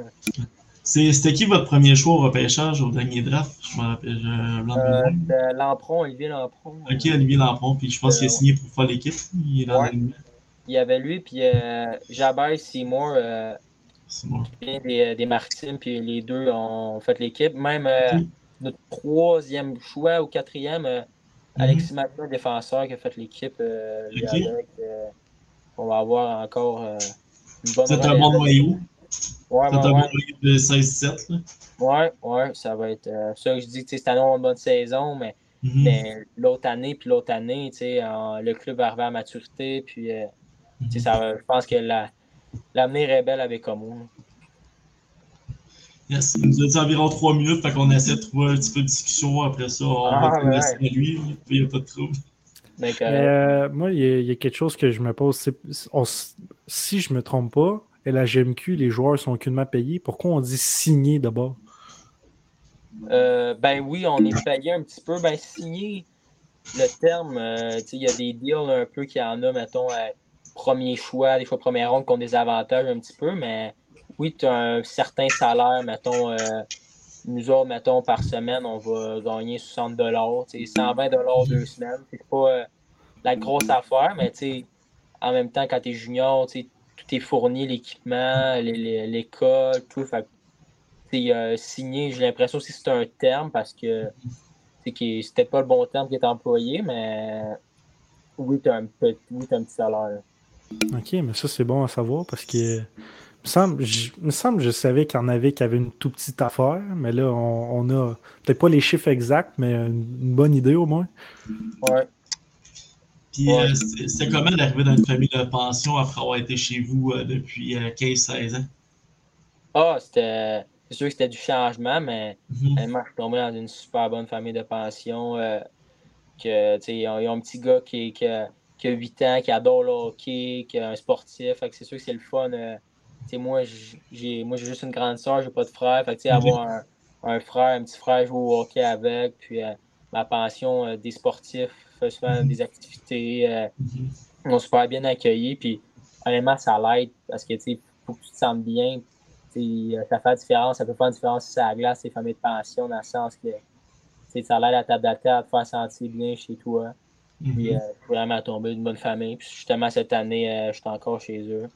C'était qui votre premier choix au repêchage au dernier draft? Je me rappelle. Je, Euh, mémoire. c'était Lampron, Olivier Lampron. Ok, Olivier Lampron, puis je pense qu'il a signé pour faire l'équipe. Il est dans Ouais. l'alignement. Il y avait lui, puis euh, Jabez Seymour, euh, bon. des, des puis les deux ont fait l'équipe. Même euh. Notre troisième choix ou quatrième, euh, Alexis Martin, défenseur, qui a fait l'équipe. euh, lui Ok. avec, euh, on va avoir encore euh, une bonne C'est un bon noyau. Ouais, C'est un ouais, bon noyau de 16-17. là. Ouais, ouais, ça va être ça que je dis, cette année, on a une bonne saison, mais, Mhm. mais l'autre année, puis l'autre année, en- le club va arriver à maturité, puis sais, ça, je pense que la- l'avenir est belle avec Como. Yes, il nous a dit environ 3 minutes, fait qu'on essaie de trouver un petit peu de discussion. Après ça, on Ah, va te ouais. à lui. Il n'y a pas de trouble. Euh, moi, il y, a- il y a quelque chose que je me pose. c'est- on s- si je me trompe pas, et la GMQ, les joueurs sont aucunement payés. Pourquoi on dit signer d'abord? Euh, ben oui, on est payé un petit peu. Ben signer, le terme, euh, tu sais, il y a des deals un peu qui en a, mettons, euh, premier choix, des fois première ronde qui ont des avantages un petit peu, mais oui, tu as un certain salaire, mettons, euh, nous autres, mettons, par semaine, on va gagner 60 tu sais, 120 deux semaines. C'est pas euh, la grosse affaire, mais en même temps, quand tu es junior, tout est fourni, l'équipement, l'école, tout. Fait euh, signé, j'ai l'impression que c'est un terme parce que c'était pas le bon terme qui est employé, mais oui, tu as oui, t'as un petit salaire. Ok, mais ça, c'est bon à savoir parce que. Il me semble, je, me semble que je savais qu'il y en avait qui avaient une tout petite affaire, mais là, on, on a peut-être pas les chiffres exacts, mais une, une bonne idée au moins. Ouais. Puis, Ouais. euh, c'est comment d'arriver dans une famille de pension après avoir été chez vous euh, depuis euh, 15-16 ans? Ah, c'était. C'est sûr que c'était du changement, mais Mhm. Honnêtement, je suis tombé dans une super bonne famille de pension. euh, que, tu sais, ils, ont, ils ont un petit gars qui, qui a, qui a 8 ans, qui adore le hockey, qui est un sportif. Fait que c'est sûr que c'est le fun. Moi, j'ai moi, j'ai juste une grande soeur, j'ai pas de frère. Fait que, avoir un, un frère, un petit frère, jouer au hockey avec. Puis euh, ma pension euh, des sportifs, fait souvent Mhm. des activités. euh, ils m'ont super bien accueilli. Puis honnêtement, ça l'aide parce que tu faut que tu te sentes bien. Euh, ça fait la différence. Ça peut faire une différence si c'est à la glace, ces familles de pension, dans le sens que ça l'aide à t'adapter, à te faire sentir bien chez toi. Puis euh, je suis vraiment tombé d'une bonne famille. Puis justement, cette année, euh, je suis encore chez eux.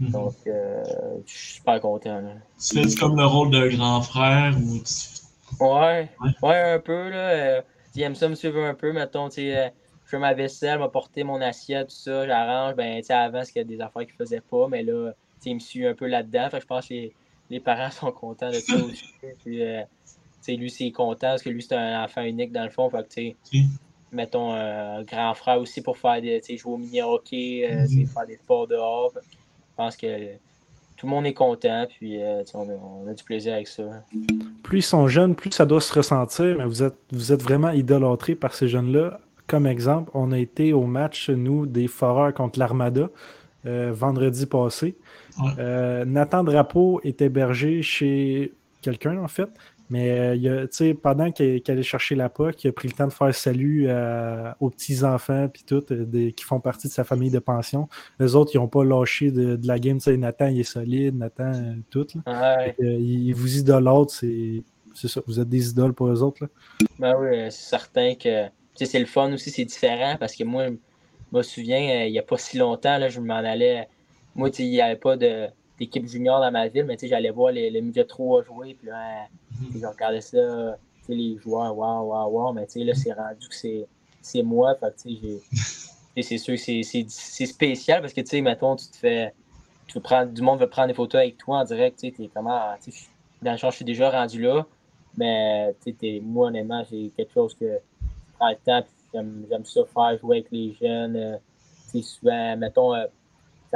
Mhm. Donc, euh, je suis super content. là. Tu fais comme le rôle d'un grand frère ou tu... Ouais, Ouais. ouais, un peu. Là, euh, il aime ça me suivre un peu. Mettons, tu sais, euh, je fais ma vaisselle, m'apporter mon assiette, tout ça, j'arrange. Ben, tu sais, avant, c'était des affaires qu'il faisait pas, mais là, tu sais, il me suit un peu là-dedans. Fait que je pense que les, les parents [LAUGHS] sont contents de ça aussi. Puis, euh, tu sais, lui, c'est content parce que lui, c'est un enfant unique dans le fond. Fait que, tu sais, mettons, un grand frère aussi pour faire des, tu sais, jouer au mini-hockey, euh, Mhm. faire des sports dehors. Fait que je pense que tout le monde est content, puis euh, on, a, on a du plaisir avec ça. Plus ils sont jeunes, plus ça doit se ressentir, mais vous êtes, vous êtes vraiment idolâtrés par ces jeunes-là. Comme exemple, on a été au match, nous, des Foreurs contre l'Armada euh, vendredi passé. Ouais. Euh, Nathan Drapeau est hébergé chez quelqu'un, en fait. Mais euh, il a, pendant qu'il allait chercher la POC, il a pris le temps de faire salut à- aux petits-enfants puis tout, euh, des- qui font partie de sa famille de pension. Les autres, ils n'ont pas lâché de, de la game. Tu sais, Nathan, il est solide, Nathan, euh, tout. là. Ouais. Euh, ils vous idolâtrent, c'est ça. Vous êtes des idoles pour eux autres. Là. Ben oui, euh, c'est certain que c'est le fun aussi, c'est différent parce que moi, je me souviens, euh, il n'y a pas si longtemps, là, je m'en allais. Moi, il n'y avait pas de- d'équipe junior dans ma ville, mais tu sais, j'allais voir les, les midget 3 jouer, puis là, je regardais ça, tu sais, les joueurs, waouh, waouh, waouh, mais tu sais, là, c'est rendu que c'est c'est moi, fait que c'est sûr que c'est- spécial parce que, tu sais, mettons, tu te fais, tu veux prendre, du monde veut prendre des photos avec toi en direct, tu sais, comment, tu sais, je- dans le champ, je suis déjà rendu là, mais tu sais, moi, honnêtement, j'ai quelque chose que je prends le temps, j'aime j'aime ça faire, jouer avec les jeunes. euh, tu sais, souvent, mettons, euh,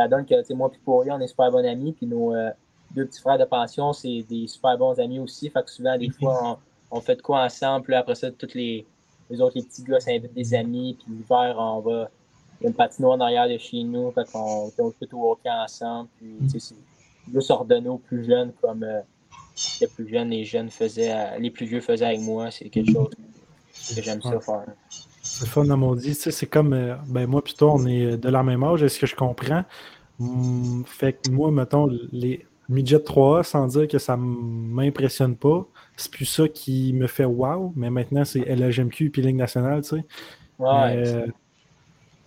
ça donne que tu sais, moi et Pourri, on est super bons amis, puis nos euh, deux petits frères de pension, c'est des super bons amis aussi. Fait que souvent, des Mhm. fois, on, on fait de quoi ensemble, puis après ça, toutes les, les autres, les petits gars s'invitent des amis, puis l'hiver, on va. Il y a une patinoire en arrière de chez nous, fait qu'on on peut tout hockey ensemble. Puis, tu sais, c'est juste ordonner aux plus jeunes comme euh, les plus jeunes, les jeunes faisaient, les plus vieux faisaient avec moi. C'est quelque chose que j'aime ça faire. C'est fun à mon dit. Tu sais, c'est comme, euh, ben moi plutôt, on est de la même âge, est-ce que je comprends? Hum, fait que moi, mettons, les midget 3A, sans dire que ça m'impressionne pas, c'est plus ça qui me fait wow, mais maintenant c'est LHMQ puis Ligue nationale, tu sais. Ouais, euh,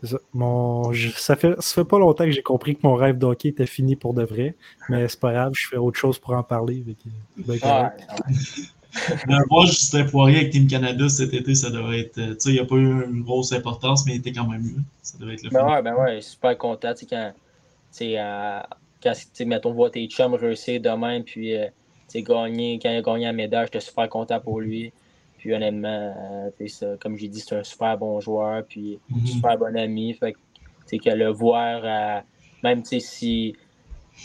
ça. Mon, je- ça, fait, ça fait pas longtemps que j'ai compris que mon rêve d'hockey était fini pour de vrai, mais c'est pas grave, je fais autre chose pour en parler. que, ben, ouais, [LAUGHS] voir Justin Poirier avec Team Canada cet été, ça devrait être. euh, Tu sais, il n'y a pas eu une grosse importance, mais il était quand même mieux. Ça devrait être le Ben fun. ouais, ben ouais, super content, tu sais, quand, tu sais, euh, quand, tu sais, mettons, voir tes chums réussir de même, puis, euh, gagner, quand il a gagné la médaille, j'étais super content pour lui. Puis, honnêtement, euh, ça, comme j'ai dit, c'est un super bon joueur, puis un Mhm. super bon ami, fait que, que le voir, euh, même, si,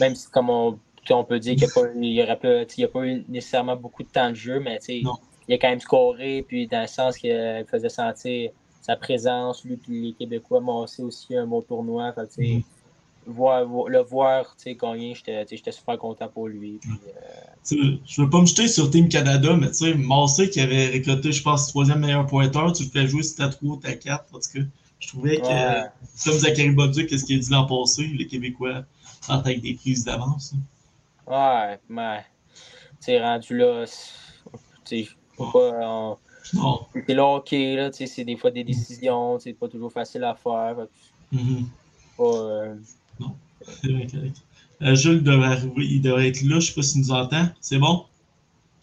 même si, comme on, on peut dire qu'il n'y a a pas eu nécessairement beaucoup de temps de jeu, mais, il a quand même scoré, puis dans le sens qu'il faisait sentir sa présence, lui puis les Québécois m'ont aussi aussi un beau tournoi. Fait, que, Mhm. voir, vo- le voir tu sais, gagner, j'étais super content pour lui. Puis, euh, Tu sais, Je veux pas me jeter sur Team Canada, mais tu sais, Massé qui avait récolté, je pense, troisième meilleur pointeur, tu le fais jouer si t'as 3 ou t'as 4. En tout cas, je trouvais que, Ouais. comme Zachary Bolduc, qu'est-ce qu'il a dit l'an passé, les Québécois partent avec des prises d'avance. hein. Ouais, mais tu sais, rendu là, c'est- tu sais, faut pas, on- Non. c'est le hockey, là, tu sais, c'est des fois des décisions, c'est pas toujours facile à faire. Fait que c'est pas, C'est vrai, correct. Euh, Jules devrait arriver, il devrait être là, je sais pas s'il nous entend. C'est bon?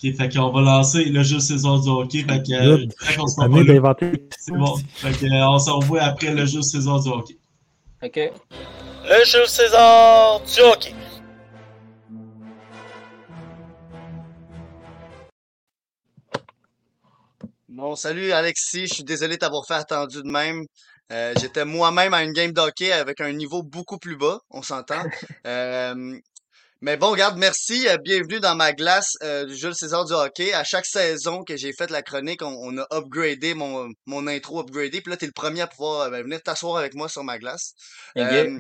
Ok, fait qu'on va lancer le jeu César du hockey. Fait que, euh, qu'on se pas là, c'est bon. Fait que, euh, on se revoit après le jeu César du hockey. OK. Le jeu César du hockey. Bon, salut Alexis, je suis désolé de t'avoir fait attendu de même. Euh, j'étais moi-même à une game d'hockey avec un niveau beaucoup plus bas, on s'entend. [LAUGHS] Euh, mais bon, regarde, merci, euh, bienvenue dans ma glace euh, du Jules César du hockey. À chaque saison que j'ai fait la chronique, on, on a upgradé mon, mon intro upgradé. Puis là, t'es le premier à pouvoir euh, ben, venir t'asseoir avec moi sur ma glace. Euh,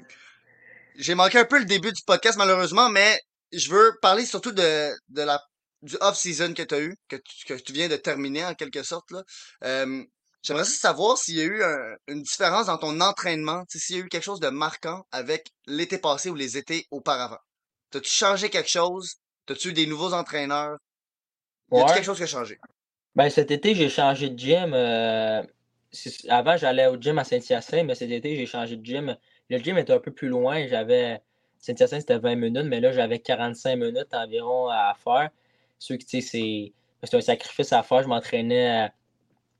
j'ai manqué un peu le début du podcast malheureusement, mais je veux parler surtout de, de la du off-season que tu as eu, que tu, que tu viens de terminer en quelque sorte. Là. Euh, J'aimerais aussi savoir s'il y a eu un- une différence dans ton entraînement, s'il y a eu quelque chose de marquant avec l'été passé ou les étés auparavant. T'as-tu changé quelque chose? T'as-tu eu des nouveaux entraîneurs? Y Ouais. quelque chose qui a changé? Ben, cet été, j'ai changé de gym. euh, Avant, j'allais au gym à Saint-Hyacinthe, mais cet été, j'ai changé de gym. Le gym était un peu plus loin. J'avais. Saint-Hyacinthe, c'était 20 minutes, mais là, j'avais 45 minutes environ à faire. Ceux qui, c'est un sacrifice à faire. Je m'entraînais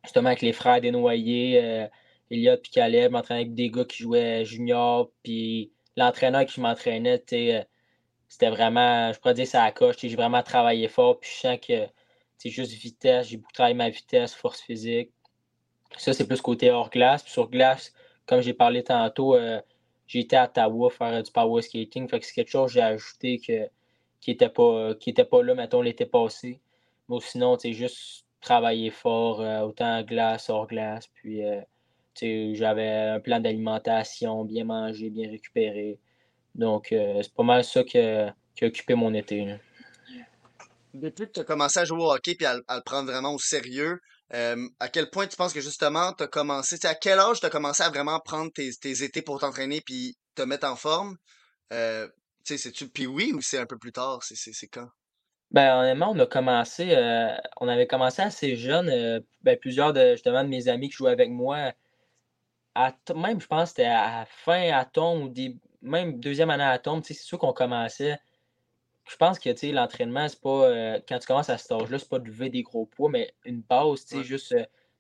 justement avec les frères Desnoyers, euh, Elliot et Caleb. Je m'entraînais avec des gars qui jouaient junior. Puis l'entraîneur qui m'entraînait, euh, c'était vraiment, je pourrais dire, ça à coche. J'ai vraiment travaillé fort. Puis je sens que c'est juste vitesse. J'ai beaucoup travaillé ma vitesse, force physique. Ça, c'est plus côté hors glace. Puis sur glace, comme j'ai parlé tantôt, euh, j'ai été à Ottawa faire du power skating. C'est quelque chose que j'ai ajouté que, qui n'était pas, qui était pas là, mettons, l'été passé. Mais sinon, tu juste travailler fort, euh, autant glace, hors glace. Puis, euh, j'avais un plan d'alimentation, bien manger, bien récupérer. Donc, euh, c'est pas mal ça que- qui a occupé mon été. Depuis que tu as commencé à jouer au hockey puis à, le- prendre vraiment au sérieux, euh, à quel point tu penses que justement tu as commencé, à quel âge tu as commencé à vraiment prendre tes, tes étés pour t'entraîner puis te mettre en forme? Euh, tu sais, c'est-tu puis oui ou c'est un peu plus tard? C'est, c'est, c'est quand? Ben, honnêtement, on a commencé, euh, on avait commencé assez jeune. euh, ben, plusieurs de, justement, de mes amis qui jouaient avec moi, à même, je pense, que c'était à la fin à tombe ou des, même deuxième année à tombe, tu sais, c'est sûr qu'on commençait. Je pense que, l'entraînement, c'est pas, euh, quand tu commences à cet âge-là, c'est pas de lever des gros poids, mais une base, tu sais, Ouais. juste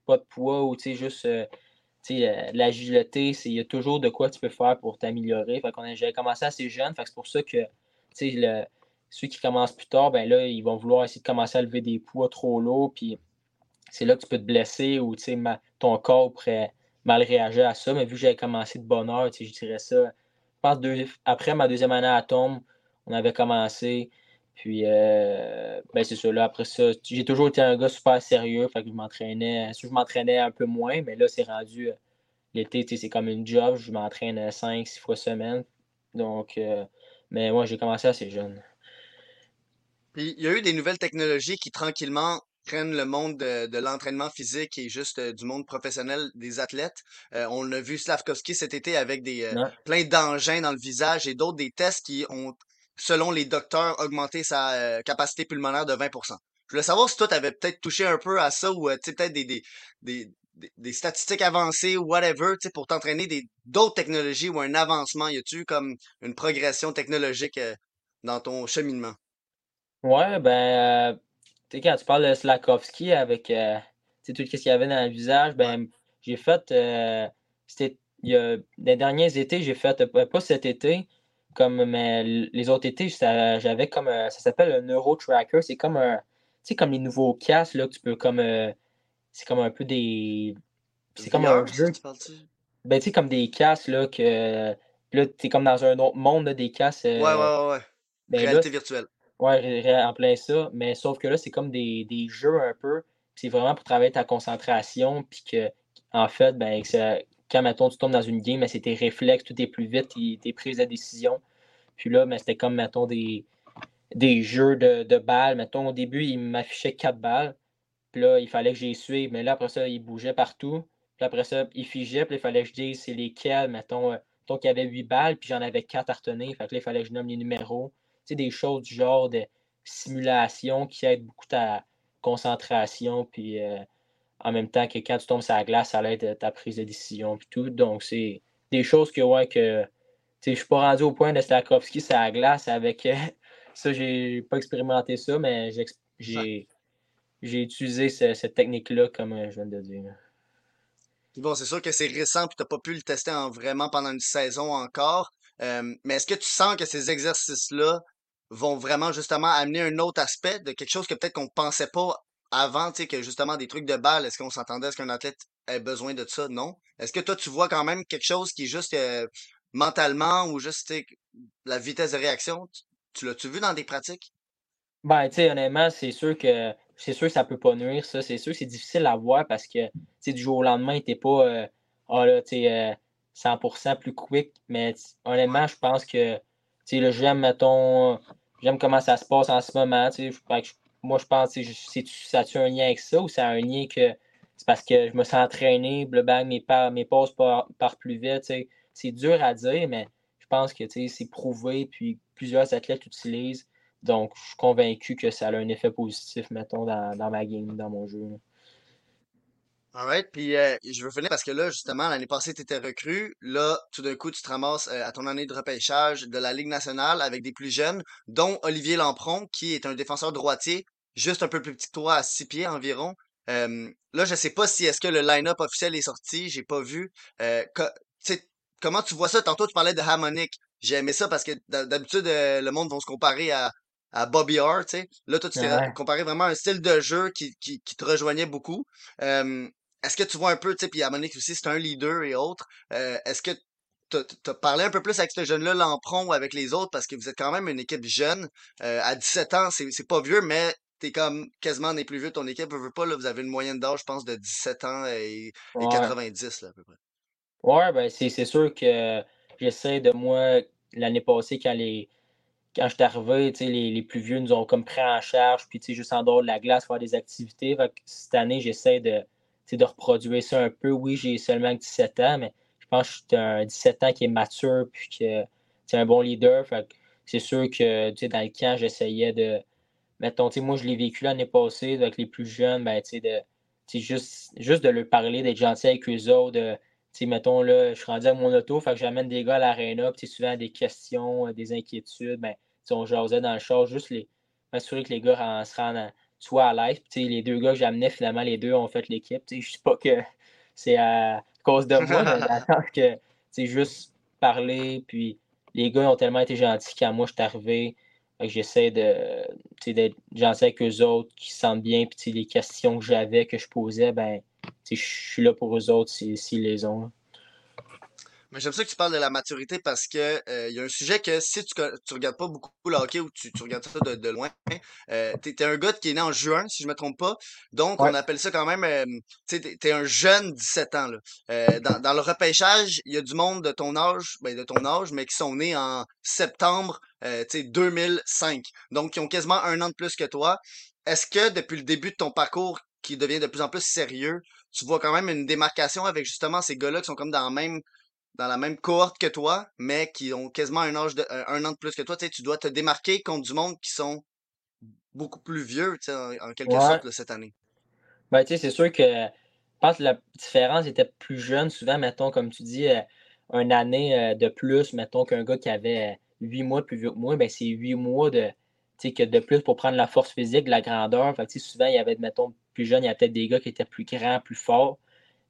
pas de poids ou, tu sais, juste, euh, l'agilité, il y a toujours de quoi tu peux faire pour t'améliorer. Fait j'avais commencé assez jeune, fait que c'est pour ça que, le, ceux qui commencent plus tard, ben là, ils vont vouloir essayer de commencer à lever des poids trop lourds, puis c'est là que tu peux te blesser ou, ma- ton corps pourrait mal réagir à ça. Mais vu que j'avais commencé de bonne heure, je dirais ça. Je pense deux, après ma deuxième année à tombe, on avait commencé. Puis, euh, ben c'est ça. Là, après ça, j'ai toujours été un gars super sérieux. Fait que je m'entraînais. Je m'entraînais un peu moins, mais là, c'est rendu. euh, L'été, c'est comme une job. Je m'entraîne 5, 6 fois semaine. Donc, euh, mais moi, j'ai commencé assez jeune. Puis il y a eu des nouvelles technologies qui tranquillement prennent le monde de, de l'entraînement physique et juste euh, du monde professionnel des athlètes. Euh, on a vu Slavkovski cet été avec des euh, plein d'engins dans le visage et d'autres des tests qui ont, selon les docteurs, augmenté sa euh, capacité pulmonaire de 20%. Je voulais savoir si toi, tu avais peut-être touché un peu à ça ou euh, peut-être des, des, des, des, statistiques avancées ou whatever, tu sais, pour t'entraîner des d'autres technologies ou un avancement. Y a-tu comme une progression technologique euh, dans ton cheminement? Ouais, ben, tu sais, quand tu parles de Slakowski avec tu sais, tout ce qu'il y avait dans le visage, ben, j'ai fait, c'était, il y a, les derniers étés, j'ai fait, pas cet été, comme, mais les autres étés, j'avais comme, un- ça s'appelle un Neuro Tracker, c'est comme un, tu sais, comme les nouveaux casques, là, que tu peux comme, euh, c'est comme un peu des, c'est comme un jeu, ben, tu sais, comme des casques, là, que, là, t'es comme dans un autre monde, là, des casques, Ouais, ouais, euh, ouais, ouais. ben là, Réalité virtuelle. Ouais, en plein ça. Mais sauf que là, c'est comme des, des jeux un peu. C'est vraiment pour travailler ta concentration. Puis que, en fait, ben, que ça- quand, mettons, tu tombes dans une game, c'est tes réflexes, tout est plus vite, tes prises de décision. Puis là, c'était comme, mettons, des, des jeux de, de balles. Mettons, au début, il m'affichait quatre balles. Puis là, il fallait que j'y suive. Mais là, après ça, il bougeait partout. Puis après ça, il figeait. Puis là, il fallait que je dise c'est lesquels. Mettons, euh, mettons qu'il y avait huit balles, puis j'en avais quatre à retenir. Fait que là, il fallait que je nomme les numéros. Tu sais, des choses du genre de simulation qui aident beaucoup ta concentration. Puis euh, en même temps que quand tu tombes sur la glace, ça aide ta prise de décision. Puis tout. Donc, c'est des choses que, ouais, que. Tu je suis pas rendu au point de Stakowski sur la glace avec. euh, [LAUGHS] ça, j'ai pas expérimenté ça, mais j'ai utilisé ce- cette technique-là, comme euh, je viens de dire. Bon, c'est sûr que c'est récent puis t'as pas pu le tester en vraiment pendant une saison encore. Euh, mais est-ce que tu sens que ces exercices-là vont vraiment justement amener un autre aspect de quelque chose que peut-être qu'on pensait pas avant, tu sais, que justement des trucs de balle, est-ce qu'on s'entendait, est-ce qu'un athlète ait besoin de ça? Non. Est-ce que toi, tu vois quand même quelque chose qui est juste euh, mentalement ou juste, tu sais, la vitesse de réaction? Tu, tu l'as-tu vu dans des pratiques? Ben, tu sais, honnêtement, c'est sûr que c'est sûr que ça peut pas nuire, ça. C'est sûr que c'est difficile à voir parce que, tu sais, du jour au lendemain, t'es pas, euh, ah là, tu sais, euh, 100% plus quick. Mais honnêtement, je pense que, tu sais, j'aime, mettons, j'aime comment ça se passe en ce moment, tu sais. je- Moi, je pense, c'est- ça a-tu un lien avec ça ou ça a un lien que c'est parce que je me sens entraîné, bang, mes, mes passes partent part plus vite. C'est dur à dire, mais je pense que, c'est prouvé, puis plusieurs athlètes l'utilisent. Donc, je suis convaincu que ça a un effet positif, mettons, dans, dans ma game, dans mon jeu. Alright, puis euh, je veux finir parce que là, justement, l'année passée, tu étais recrue. Là, tout d'un coup, tu te ramasses euh, à ton année de repêchage de la Ligue nationale avec des plus jeunes, dont Olivier Lampron, qui est un défenseur droitier, juste un peu plus petit que toi, à six pieds environ. Euh, là, je sais pas si est-ce que le line-up officiel est sorti, j'ai pas vu. Euh, comment tu vois ça? Tantôt, tu parlais de Harmonic. J'ai aimé ça parce que d'hab- d'habitude, euh, le monde va se comparer à, à Bobby Orr, tu sais. Là, toi, tu t'es Ouais. comparé vraiment à un style de jeu qui, qui, qui te rejoignait beaucoup. Euh, est-ce que tu vois un peu, tu sais, puis Harmonic aussi, c'est un leader et autres. Euh, est-ce que t'as parlé un peu plus avec ce jeune-là, Lampron, ou avec les autres, parce que vous êtes quand même une équipe jeune. Euh, à 17 ans, c'est pas vieux, mais t'es comme quasiment des plus vieux de ton équipe. Veux, veux pas, là, vous avez une moyenne d'âge, je pense, de 17 ans et, et Ouais. 90, là, à peu près. Ouais, ben c'est sûr que j'essaie de moi, l'année passée, quand les quand je suis arrivé, les, les plus vieux nous ont comme pris en charge, puis tu sais, juste en dehors de la glace, faire des activités. Fait que cette année, j'essaie de, de reproduire ça un peu. Oui, j'ai seulement 17 ans, mais je pense que je suis un 17 ans qui est mature, puis que c'est un bon leader. Fait c'est sûr que, tu sais, dans le camp, j'essayais de, mettons, tu sais, moi, je l'ai vécu l'année passée avec les plus jeunes, ben, tu sais, de, tu sais, juste, juste de leur parler, d'être gentil avec eux autres, de, tu sais, mettons, là, je suis rendu à mon auto, fait que j'amène des gars à l'aréna, puis souvent des questions, euh, des inquiétudes, ben, on jasait dans le char, juste les, m'assurer que les gars en- se rendent à- soient à l'aise. Puis, tu sais, les deux gars que j'amenais, finalement, les deux ont fait l'équipe. Tu sais, Je sais pas que [LAUGHS] c'est à cause de moi, mais [LAUGHS] sens que, juste parler, puis les gars ont tellement été gentils quand moi, je suis arrivé, j'essaie de, d'être gentil avec eux autres, qui se sentent bien, puis les questions que j'avais, que je posais, ben, je suis là pour eux autres s'ils s'ils les ont. Mais j'aime ça que tu parles de la maturité parce que euh, il y a un sujet que si tu, tu regardes pas beaucoup le hockey ou tu, tu regardes ça de, de loin, euh, t'es, t'es un gars qui est né en juin, si je me trompe pas. Donc, Ouais. on appelle ça quand même, euh, tu sais, t'es, t'es un jeune 17 ans, là. Euh, dans, dans le repêchage, il y a du monde de ton âge, ben de ton âge, mais qui sont nés en septembre, euh, tu sais, 2005. Donc, qui ont quasiment un an de plus que toi. Est-ce que depuis le début de ton parcours, qui devient de plus en plus sérieux, tu vois quand même une démarcation avec justement ces gars-là qui sont comme dans la même dans la même cohorte que toi, mais qui ont quasiment un âge de un, un an de plus que toi, tu dois te démarquer contre du monde qui sont beaucoup plus vieux, en, en quelque Ouais. sorte, là, cette année. Ben, tu sais, c'est sûr que je pense que la différence était plus jeune. Souvent, mettons, comme tu dis, euh, une année euh, de plus, mettons, qu'un gars qui avait euh, huit mois de plus vieux que moi, ben, c'est huit mois de, que de plus pour prendre la force physique, la grandeur. Fait que, souvent, il y avait, mettons, plus jeune, il y a peut-être des gars qui étaient plus grands, plus forts.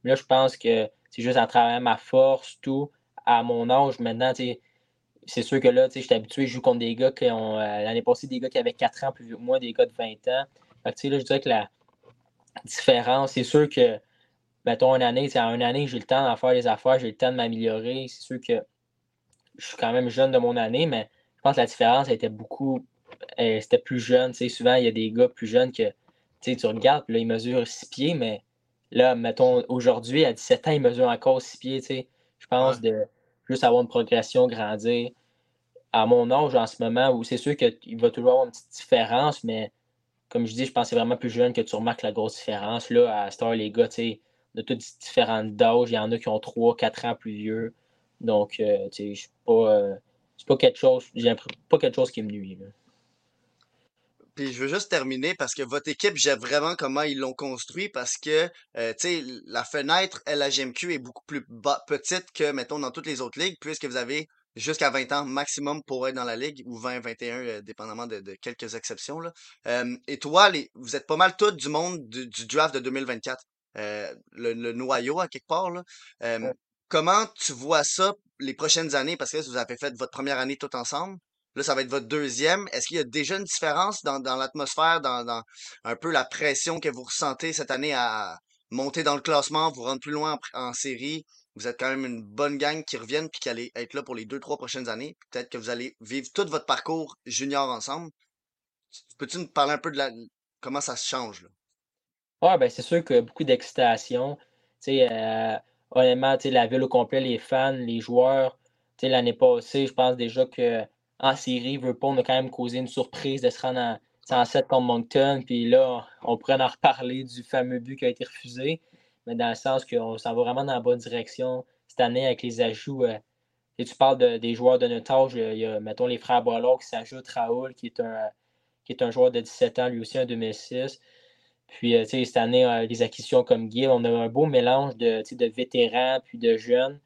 Mais là, je pense que c'est juste en travaillant ma force, tout, à mon âge, maintenant, c'est sûr que là, sais, j'étais habitué, je joue contre des gars qui ont, euh, l'année passée, des gars qui avaient 4 ans plus que moi, des gars de 20 ans. Fait que, là, je dirais que la différence, c'est sûr que, mettons, une année, en une année, j'ai le temps d'en faire des affaires, j'ai le temps de m'améliorer. C'est sûr que je suis quand même jeune de mon année, mais je pense que la différence était beaucoup, euh, c'était plus jeune. Souvent, il y a des gars plus jeunes que, tu regardes, puis là, ils mesurent 6 pieds, mais là, mettons, aujourd'hui, à 17 ans, ils mesurent encore 6 pieds, tu sais. Je pense de juste avoir une progression, grandir. À mon âge, en ce moment, où c'est sûr qu'il va toujours avoir une petite différence, mais comme je dis, je pense que c'est vraiment plus jeune que tu remarques la grosse différence. Là, à heure, les gars, tu sais, de toutes différentes d'âge, il y en a qui ont 3, 4 ans plus vieux. Donc, euh, tu sais, je suis pas. euh, c'est pas quelque chose. J'ai pas quelque chose qui me nuit. là. Puis je veux juste terminer parce que votre équipe, j'aime vraiment comment ils l'ont construit parce que, euh, tu sais, la fenêtre LHMQ est beaucoup plus bas- petite que, mettons, dans toutes les autres ligues, puisque vous avez jusqu'à 20 ans maximum pour être dans la ligue, ou 20, 21, euh, dépendamment de, de quelques exceptions, là. Euh, et toi, les, vous êtes pas mal tous du monde du, du draft de 2024. Euh, le, le noyau, à quelque part, là. Euh, Ouais. Comment tu vois ça les prochaines années? Parce que là, vous avez fait votre première année tout ensemble. Là, ça va être votre deuxième. Est-ce qu'il y a déjà une différence dans, l'atmosphère, dans, un peu la pression que vous ressentez cette année à monter dans le classement, vous rendre plus loin en, série? Vous êtes quand même une bonne gang qui reviennent puis qui allait être là pour les deux, trois prochaines années. Peut-être que vous allez vivre tout votre parcours junior ensemble. Peux-tu nous parler un peu de la, comment ça se change, là? Ouais, ben c'est sûr que beaucoup d'excitation. Euh, honnêtement, la ville au complet, les fans, les joueurs. L'année passée, je pense déjà que en série, veut pas, on a quand même causé une surprise de se rendre en, tu sais, en 7 contre Moncton. Puis là, on pourrait en reparler du fameux but qui a été refusé. Mais dans le sens qu'on s'en va vraiment dans la bonne direction. Cette année, avec les ajouts, euh, et tu parles de- des joueurs de notre âge, il y a, mettons, les frères Bollard qui s'ajoutent, Raoul, qui est un, qui est un joueur de 17 ans, lui aussi, en 2006. Puis, euh, cette année, euh, les acquisitions comme Guy, on a un beau mélange de, de vétérans puis de jeunes.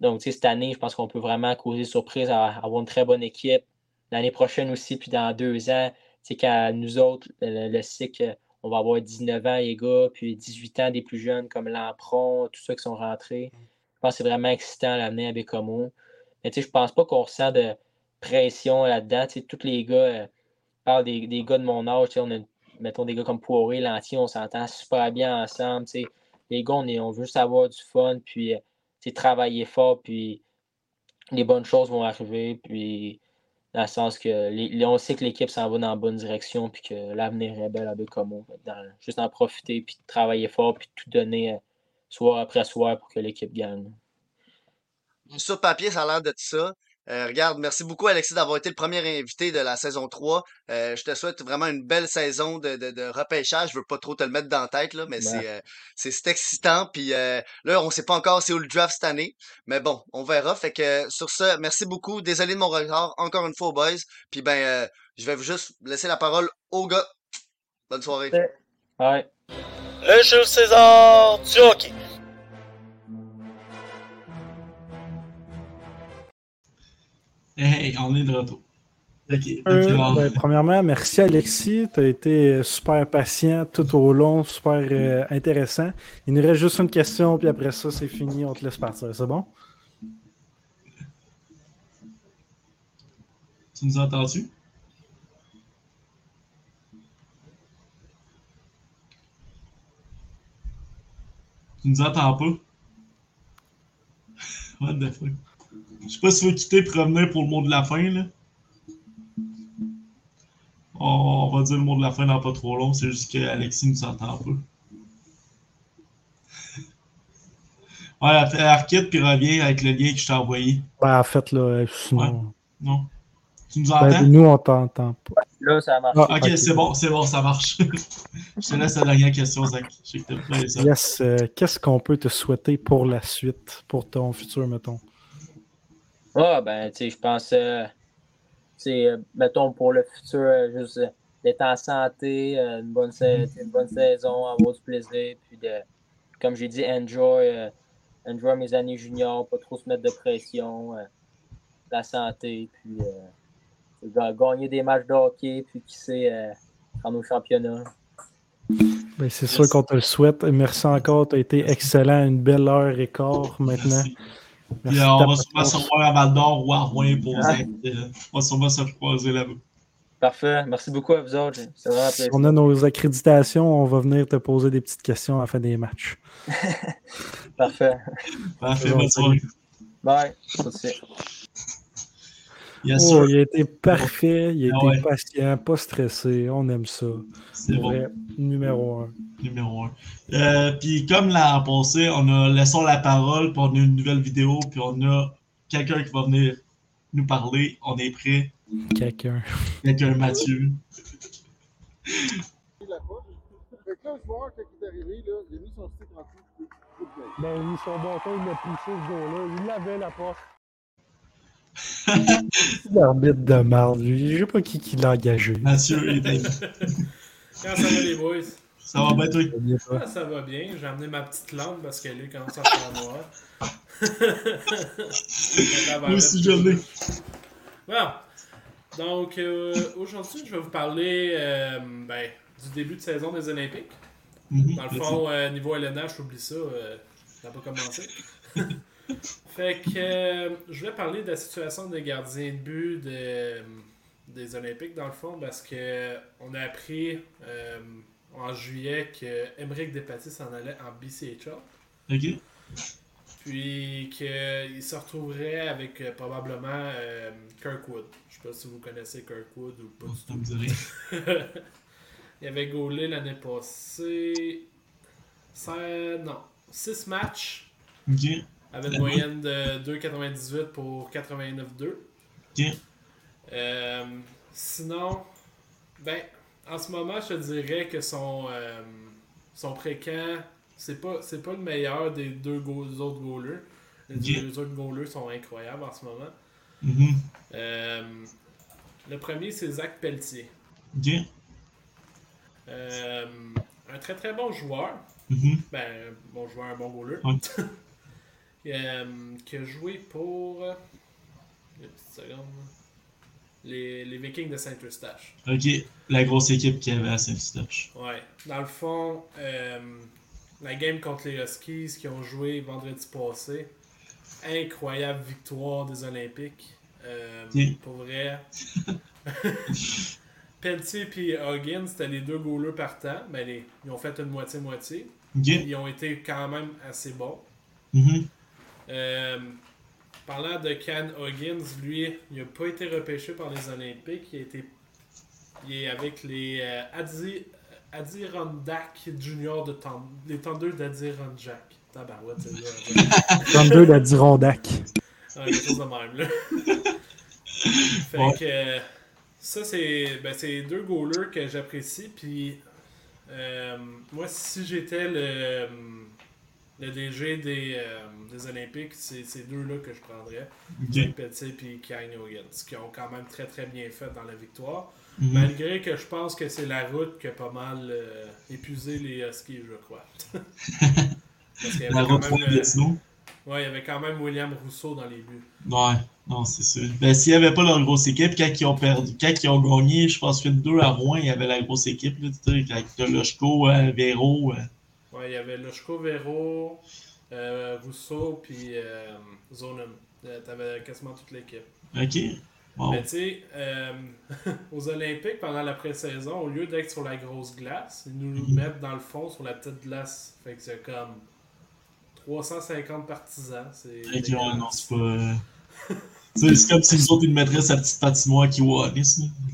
Donc, cette année, je pense qu'on peut vraiment causer surprise à, à avoir une très bonne équipe. L'année prochaine aussi, puis dans deux ans, sais, quand nous autres, le, le cycle, on va avoir 19 ans, les gars, puis 18 ans des plus jeunes comme Lampron, tout ça qui sont rentrés. Je pense que c'est vraiment excitant à l'amener à Bécomo. Mais tu sais, je pense pas qu'on ressent de pression là-dedans. Tu sais, tous les gars, euh, je parle des, des gars de mon âge, tu sais, on a, mettons, des gars comme Poiré, Lantier, on s'entend super bien ensemble. tu sais. Les gars, on, est, on veut juste avoir du fun, puis euh, travailler fort, puis les bonnes choses vont arriver, puis dans le sens que les, on sait que l'équipe s'en va dans la bonne direction, puis que l'avenir est bel à Bécomo. Juste en profiter, puis travailler fort, puis tout donner euh, soir après soir pour que l'équipe gagne. Sur papier, ça a l'air de ça. Euh, regarde, merci beaucoup Alexis d'avoir été le premier invité de la saison 3. Euh, je te souhaite vraiment une belle saison de, de, de repêchage. Je veux pas trop te le mettre dans la tête, là, mais Ouais. c'est, euh, c'est c'est excitant. Puis euh, là, on sait pas encore c'est où le draft cette année. Mais bon, on verra. Fait que sur ce, merci beaucoup. Désolé de mon retard. Encore une fois aux boys. Puis ben, euh, je vais vous juste laisser la parole aux gars. Bonne soirée. Ouais. Le Jules César du hockey. Hey, on est de retour. Ok, Euh, ben, premièrement, merci Alexis. Tu as été euh, super patient tout au long, super euh, intéressant. Il nous reste juste une question, puis après ça, c'est fini. On te laisse partir. C'est bon? tu nous entends-tu? Tu nous entends pas? [LAUGHS] What the fuck? Je sais pas si tu veux quitter pour revenir pour le mot de la fin, là. On, on va dire le mot de la fin dans pas trop long, c'est juste qu'Alexis nous entend pas. [LAUGHS] Ouais, elle quitte puis revient avec le lien que je t'ai envoyé. Ben, en fait, là, sinon. Non? Tu nous Ben, entends? nous, on t'entend pas. Là, ça marche. Ah, ok, c'est bon, c'est bon, ça marche. [LAUGHS] je te laisse la dernière question, Zach. Je sais que t'as plein ça. Yes, euh, qu'est-ce qu'on peut te souhaiter pour la suite, pour ton futur, mettons? Ah, ben, tu sais, je pense, euh, tu sais, euh, mettons, pour le futur, euh, juste d'être en santé, une, bonne sa- une bonne saison, avoir du plaisir, puis de, comme j'ai dit, enjoy, enjoy mes années juniors, pas trop se mettre de pression, la santé, puis ga- gagner des matchs de hockey, puis qui sait, prendre au championnat. Ben, c'est sûr qu'on te le souhaite. Merci encore, tu as été excellent. Une belle heure et quart maintenant. Merci. Merci Puis, on va sûrement se revoir à Val d'Or ou à Rouen pour Zach. Euh, On va sûrement se croiser là-bas. Parfait. Merci beaucoup à vous autres. C'est vraiment un Si on a nos accréditations, on va venir te poser des petites questions à la fin des matchs. [LAUGHS] Parfait. Parfait, Bon, bonne soirée. Bye. Souci. Yes, Oh, il a été parfait, il a Ah été ouais. patient, pas stressé. On aime ça. C'est Pour bon. vrai, numéro un. Numéro un. Euh, puis comme l'an passé, on a laissé la parole, puis on a une nouvelle vidéo, puis on a quelqu'un qui va venir nous parler. On est prêt. Quelqu'un. Quelqu'un Mathieu. Fait que là, le joueur, quand il est arrivé, là, il a mis son stick en dessous. Ben oui, son bâton, il l'a poussé ce gars-là. Il l'avait la porte. [LAUGHS] L'arbitre de marde, lui. Je sais pas qui, qui l'a engagé. Mathieu est avec nous. Comment ça va les boys? Ça va bien, toi? Ah, ça va bien. J'ai amené ma petite lampe parce que lui commence à faire noir. [LAUGHS] Moi aussi, je l'ai. Bon. Donc, euh, aujourd'hui, je vais vous parler euh, ben, du début de saison des Olympiques. Mhm, Dans le fond, euh, niveau LNH, j'oublie ça. euh, ça n'a pas commencé. [LAUGHS] fait que euh, je vais parler de la situation des gardiens de but de- des Olympiques, dans le fond, parce que on a appris euh, en juillet que Despatie s'en allait en BCHL. Ok. Puis qu'il se retrouverait avec euh, probablement euh, Kirkwood. Je sais pas si vous connaissez Kirkwood ou pas du me dit rien. [LAUGHS] Il avait gaulé l'année passée. Ça- non, 6 matchs. Ok. Avec une moyenne de 2,98 pour 89,2. Ok. Euh, sinon, ben, en ce moment, je te dirais que son, euh, son précamp, c'est pas, c'est pas le meilleur des deux go- autres goalers. Les deux autres goalers sont incroyables en ce moment. Mhm. Euh, le premier, c'est Zach Pelletier. Euh, un très très bon joueur. Mhm. Ben, bon joueur, un bon goaler. [LAUGHS] Euh, qui a joué pour. euh, une petite seconde. Les, les Vikings de Saint-Eustache. Ok. La grosse équipe qu'il y avait à Saint-Eustache. Ouais. Dans le fond, euh, la game contre les Huskies qui ont joué vendredi passé. Incroyable victoire des Olympiques. Euh. Pour vrai. [LAUGHS] Pelletier et Hoggins, c'était les deux goalers partants. Ben, les- ils ont fait une moitié-moitié. Ils ont été quand même assez bons. Mhm. Euh, parlant de Can Hoggins, lui, il n'a pas été repêché par les Olympiques. Il, a été, il est avec les euh, Adi, Adirondack Junior de Tend- les tendeurs d'Adirondack. Tabarouette, c'est là. 32 de Dirondac. Ouais, quelque chose de même, là. [LAUGHS] fait Ouais. que euh, ça, c'est ben, deux goalers que j'apprécie. Puis euh, moi, si j'étais le, le DG des, euh, des Olympiques, c'est ces deux-là que je prendrais. Ok. Zach Pelletier et Kanye Hoggins, qui ont quand même très très bien fait dans la victoire. Mhm. Malgré que je pense que c'est la route qui a pas mal euh, épuisé les Huskies, je crois. [LAUGHS] Parce La route euh, Gatineau. Ouais, il y avait quand même William Rousseau dans les buts. Ouais, non, c'est sûr. Ben, s'il n'y avait pas leur grosse équipe, quand ils ont perdu, quand ils ont gagné, je pense que 2 à Rouen, il y avait la grosse équipe, là, tu sais, avec Lochko, euh, Véro. Ouais, il y avait Loshko Vero, euh, Rousseau, puis euh, Zonen. Euh, T'avais quasiment toute l'équipe. Ok. Mais tu sais, euh, [LAUGHS] aux Olympiques, pendant la pré-saison, au lieu d'être sur la grosse glace, ils nous Mhm. mettent dans le fond sur la petite glace. Fait que c'est comme 350 partisans. C'est Ok, ouais, dégueulasse. non, c'est pas. [LAUGHS] c'est comme si nous autres, ils mettraient sa petite patinoire qui là.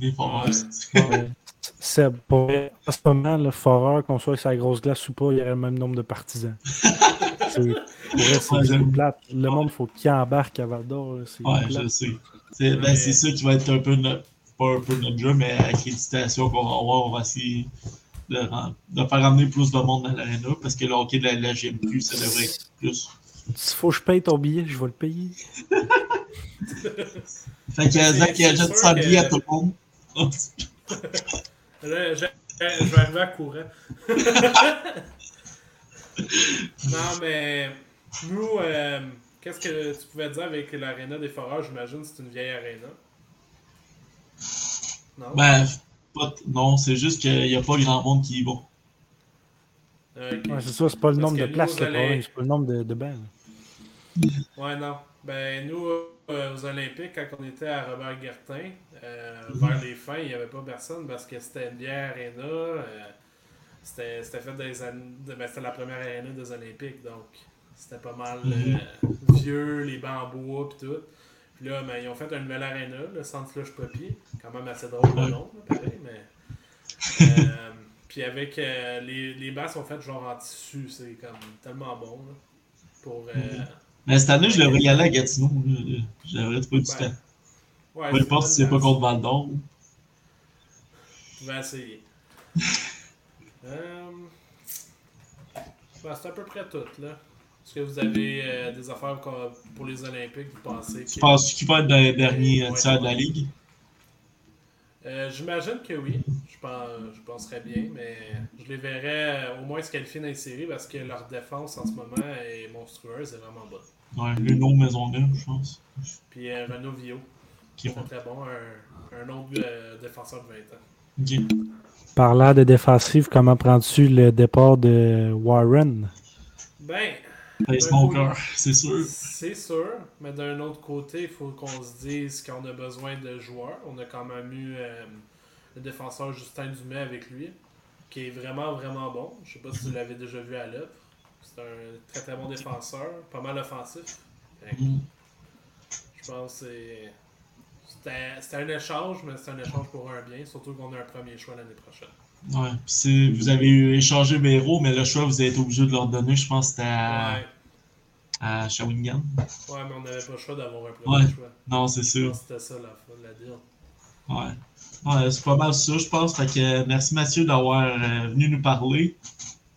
Les foreurs. Ouais. C'est pour en ce moment, le foreur, qu'on soit sur la grosse glace ou pas, il y aurait le même nombre de partisans. [LAUGHS] C'est Ouais, plate. Le monde, faut qu'il embarque à Val d'Or. là, C'est Ouais, plate. je sais. C'est ben, Mais- c'est ça qui va être un peu notre. Pas un peu notre jeu, mais accréditation qu'on va avoir, on va essayer de, de faire ramener plus de monde dans l'arena parce que le hockey de la, la GMQ, ça devrait être plus. S'il faut que je paye ton billet, je vais le payer. Fait que Zach, sa que- billet à tout le monde. [LAUGHS] Là, je, je vais arriver à courant. [LAUGHS] non, mais nous, euh, qu'est-ce que tu pouvais dire avec l'aréna des foreurs? J'imagine que c'est une vieille aréna. Non? Ben, pas non, c'est juste qu'il n'y a pas grand monde qui y va. Euh. Ouais, c'est ça, c'est pas le nombre de places, le problème, c'est pas le nombre de, bancs. là. Ouais, non. Ben, nous, euh, aux Olympiques, quand on était à Robert Guertin, euh, Mhm. vers les fins, il n'y avait pas personne parce que c'était une vieille aréna. euh, c'était fait des années. Ben, c'était la première aréna des Olympiques, donc c'était pas mal Mhm. vieux, les bancs en bois pis tout. Puis là, ben, ils ont fait une nouvelle aréna, le Centre Flush Poppy. Quand même assez drôle le nom, là, pareil, mais. [LAUGHS] puis avec euh, les, les bancs sont faits genre en tissu, c'est comme tellement bon. Là, pour. euh, Mhm. Mais cette année, je devrais y aller à Gatineau. devrais trouver du Ben, temps. ouais, Peu importe si c'est pas contre Val d'Or. Je vais essayer. euh... ben, c'est à peu près tout, là. Est-ce que vous avez euh, des affaires pour les Olympiques, vous pensez Tu penses qu'il va être dans les derniers tiers de la ligue? Euh, J'imagine que oui. Je, pense, je penserais bien, mais je les verrais euh, au moins se qualifier dans les séries parce que leur défense en ce moment est monstrueuse, c'est vraiment bonne. Ouais, Luno Maisonneuve, je pense. Puis euh, Renaud Vio, Qui c'est très bon, un, un autre euh, défenseur de 20 ans. Ok. Parlant de défensive, comment prends-tu le départ de Warren? Ben, C'est sûr. C'est sûr, mais d'un autre côté, il faut qu'on se dise qu'on a besoin de joueurs. On a quand même eu euh, le défenseur Justin Dumais avec lui, qui est vraiment, vraiment bon. Je sais pas si vous l'avez déjà vu à l'œuvre. C'est un très très bon défenseur, pas mal offensif. Mm. Je pense que c'est. C'était un échange, mais c'est un échange pour un bien, surtout qu'on a un premier choix l'année prochaine. Ouais. Puis c'est- vous avez eu échangé Véro, mais le choix, vous avez été obligé de leur donner, je pense, c'était à, Ouais, à Shawinigan. ouais, mais on n'avait pas le choix d'avoir un premier Ouais. choix. Non, c'est Je sûr. pense que c'était ça la fin de la deal. Ouais. Ouais, c'est pas mal ça, je pense. Fait que merci Mathieu d'avoir euh, venu nous parler,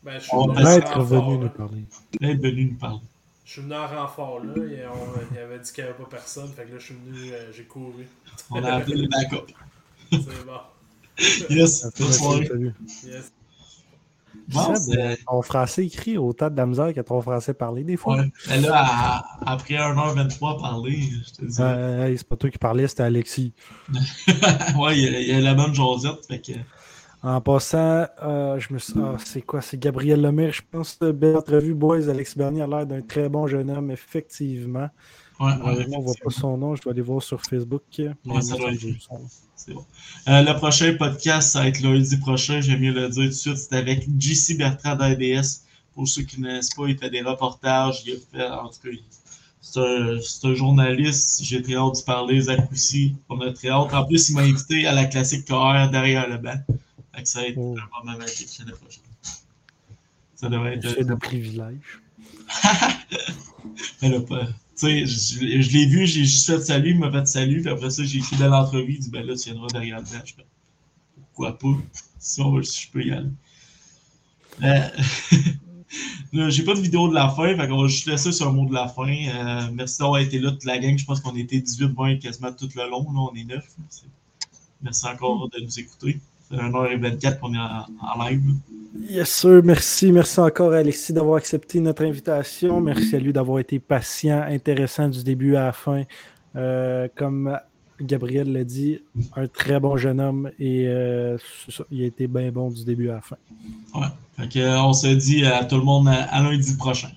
Ben, je suis On va D'être renfort, venu nous parler. d'être venu nous parler. Je suis venu en renfort là, et on, il avait dit qu'il n'y avait pas personne, fait que là je suis venu, euh, j'ai couru. On a appelé le backup. C'est bon. Yes, bonne soirée. Yes. Bon, ton français écrit autant de la misère que ton français parlé des fois. Ouais. Mais là, à- après 1h23 à parler, je te dis. Euh, c'est pas toi qui parlais, c'était Alexis. [LAUGHS] ouais, il y, a, il y a la même Josette. Fait que. En passant, euh, je me suis... ah, c'est quoi? C'est Gabriel Lemire, je pense. euh, Belle entrevue, boys. Alexis Bernier a l'air d'un très bon jeune homme, effectivement. Ouais, ouais, Malheureusement, on voit pas son nom. Je dois aller voir sur Facebook. Ouais, ça doit être-. C'est bon. Euh, le prochain podcast, ça va être lundi prochain, j'aime mieux le dire tout de suite. C'est avec JC Bertrand d'ADS. Pour ceux qui ne connaissent pas, il fait des reportages. Il a fait, en tout cas, c'est un, journaliste. J'ai très hâte d'y parler. Zach aussi. On a très hâte. En plus, il m'a invité à la classique KR derrière le banc. Ça va être Oh. un moment l'année prochaine. Ça devrait être. C'est de privilège. Elle [LAUGHS] a pas. Tu sais, je, je l'ai vu, j'ai juste fait salut, il m'a fait salut, puis après ça, j'ai écrit dans l'entrevue, il dit ben là, tu viendras derrière le. Je fais, pourquoi pas? Si on veut, si je peux y aller. Euh, [LAUGHS] là, j'ai pas de vidéo de la fin, fait qu'on va juste laisser sur un mot de la fin. Euh, merci d'avoir été là toute la gang. Je pense qu'on été 18-20 quasiment tout le long. Là, on est 9. Merci encore de nous écouter. C'est 1h24 qu'on est en, en live. Yes, sir. Merci. Merci encore à Alexis d'avoir accepté notre invitation. Merci à lui d'avoir été patient, intéressant du début à la fin. Euh, comme Gabriel l'a dit, un très bon jeune homme et euh, il a été bien bon du début à la fin. Ouais. Fait que, euh, on se dit à tout le monde à, à lundi prochain.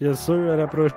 Yes, sir. À la prochaine.